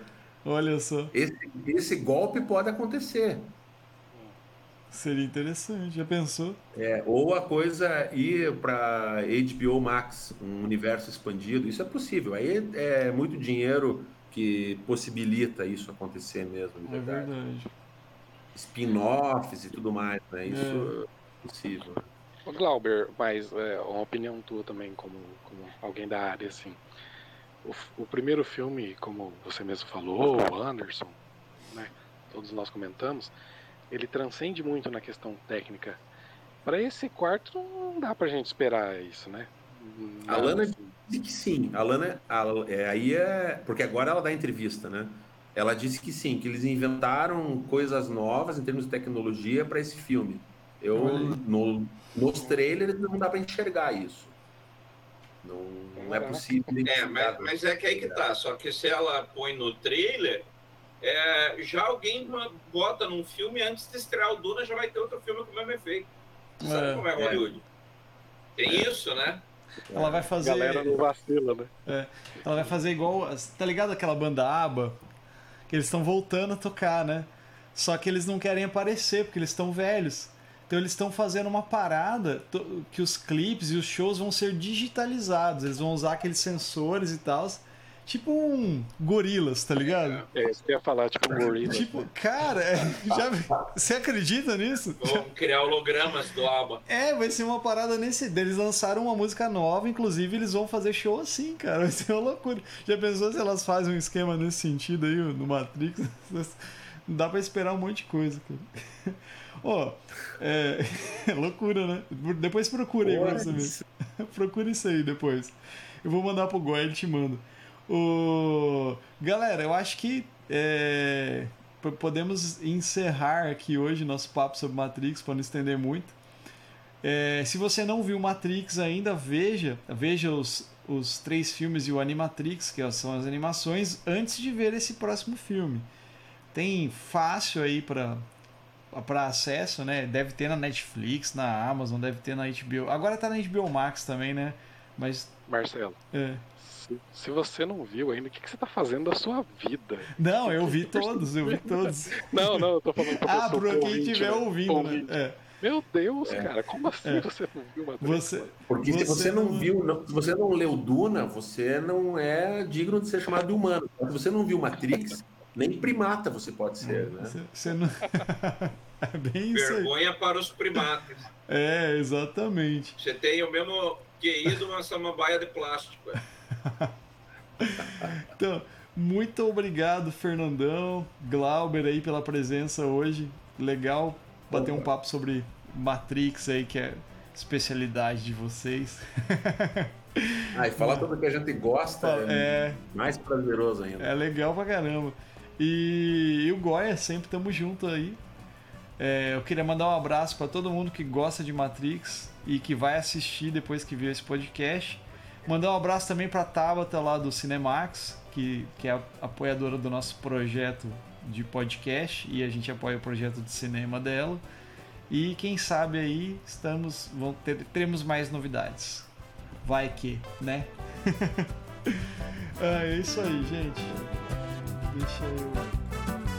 S1: Olha só.
S4: Esse, esse golpe pode acontecer.
S1: Seria interessante, já pensou?
S4: É, ou a coisa ir para HBO Max, um universo expandido, isso é possível. Aí é muito dinheiro que possibilita isso acontecer mesmo.
S1: É verdade.
S4: Spin-offs e tudo mais, né? Isso é, é possível.
S5: Glauber, mas é, uma opinião tua também, como, como alguém da área, assim. O, o, primeiro filme, como você mesmo falou, o Anderson, né? Todos nós comentamos, ele transcende muito na questão técnica. Para esse quarto, não dá pra gente esperar isso, né?
S4: a Lana assim. disse que sim. A Lana, a, é, aí é. Porque agora ela dá entrevista, né? Ela disse que sim, que eles inventaram coisas novas em termos de tecnologia para esse filme. Eu, no, nos trailers não dá para enxergar isso. Não, não é possível.
S3: É, mas, mas, é que aí que tá. Só que se ela põe no trailer, é, já alguém bota num filme antes de estrear o Duna, já vai ter outro filme com o mesmo efeito. Sabe é, como é Hollywood? É. Tem isso, né?
S1: Ela vai fazer.
S5: Galera não vacila, né?
S1: É. Ela vai fazer igual. Tá ligado aquela banda ABBA? Que eles estão voltando a tocar, né? Só que eles não querem aparecer, porque eles estão velhos. Então eles estão fazendo uma parada que os clipes e os shows vão ser digitalizados. Eles vão usar aqueles sensores e tal. Tipo um gorilas, tá ligado?
S5: É, isso que eu ia falar, tipo um gorila.
S1: Tipo, cara, é, já, você acredita nisso?
S3: Vão criar hologramas do ABBA.
S1: É, vai ser uma parada nesse. Eles lançaram uma música nova, inclusive eles vão fazer show assim, cara. Vai ser uma loucura. Já pensou se elas fazem um esquema nesse sentido aí no Matrix? Não dá pra esperar um monte de coisa, cara. Ó, oh, é... loucura, né? Depois procura aí pra você ver. procura isso aí depois. Eu vou mandar pro Goi, ele te manda. O... Galera, eu acho que é... podemos encerrar aqui hoje nosso papo sobre Matrix, para não estender muito. É... Se você não viu Matrix ainda, veja, veja os, os três filmes e o Animatrix, que são as animações, antes de ver esse próximo filme. Tem fácil aí para para acesso, né? Deve ter na Netflix, na Amazon, deve ter na HBO. Agora tá na HBO Max também, né? Mas.
S5: Marcelo.
S1: É.
S5: Se, se você não viu ainda, o que, que você tá fazendo da sua vida?
S1: Não, eu vi todos, eu vi todos.
S5: não, não, eu tô falando pra
S1: Ah, pra quem estiver né? ouvindo, né? É.
S5: Meu Deus, é. cara, como assim é. você não viu uma
S1: você,
S4: Porque você se você não, não viu, não, se você não leu Duna, você não é digno de ser chamado de humano. Se você não viu Matrix, nem primata você pode ser, né? Você,
S1: você não... é bem
S3: Vergonha para os primatas.
S1: É, exatamente.
S3: Você tem o mesmo QI de uma samambaia de plástico.
S1: então, muito obrigado, Fernandão, Glauber aí pela presença hoje. Legal bater um papo sobre Matrix aí, que é especialidade de vocês.
S4: Ah, e falar tudo que a gente gosta é, é mais prazeroso ainda.
S1: É legal pra caramba. E, e o Goya, sempre tamo junto aí. É, eu queria mandar um abraço para todo mundo que gosta de Matrix e que vai assistir depois que viu esse podcast. Mandar um abraço também para Tabata lá do Cinemax, que, que é a apoiadora do nosso projeto de podcast e a gente apoia o projeto de cinema dela. E quem sabe aí estamos vão ter, teremos mais novidades. Vai que, né? é isso aí, gente. Deixa eu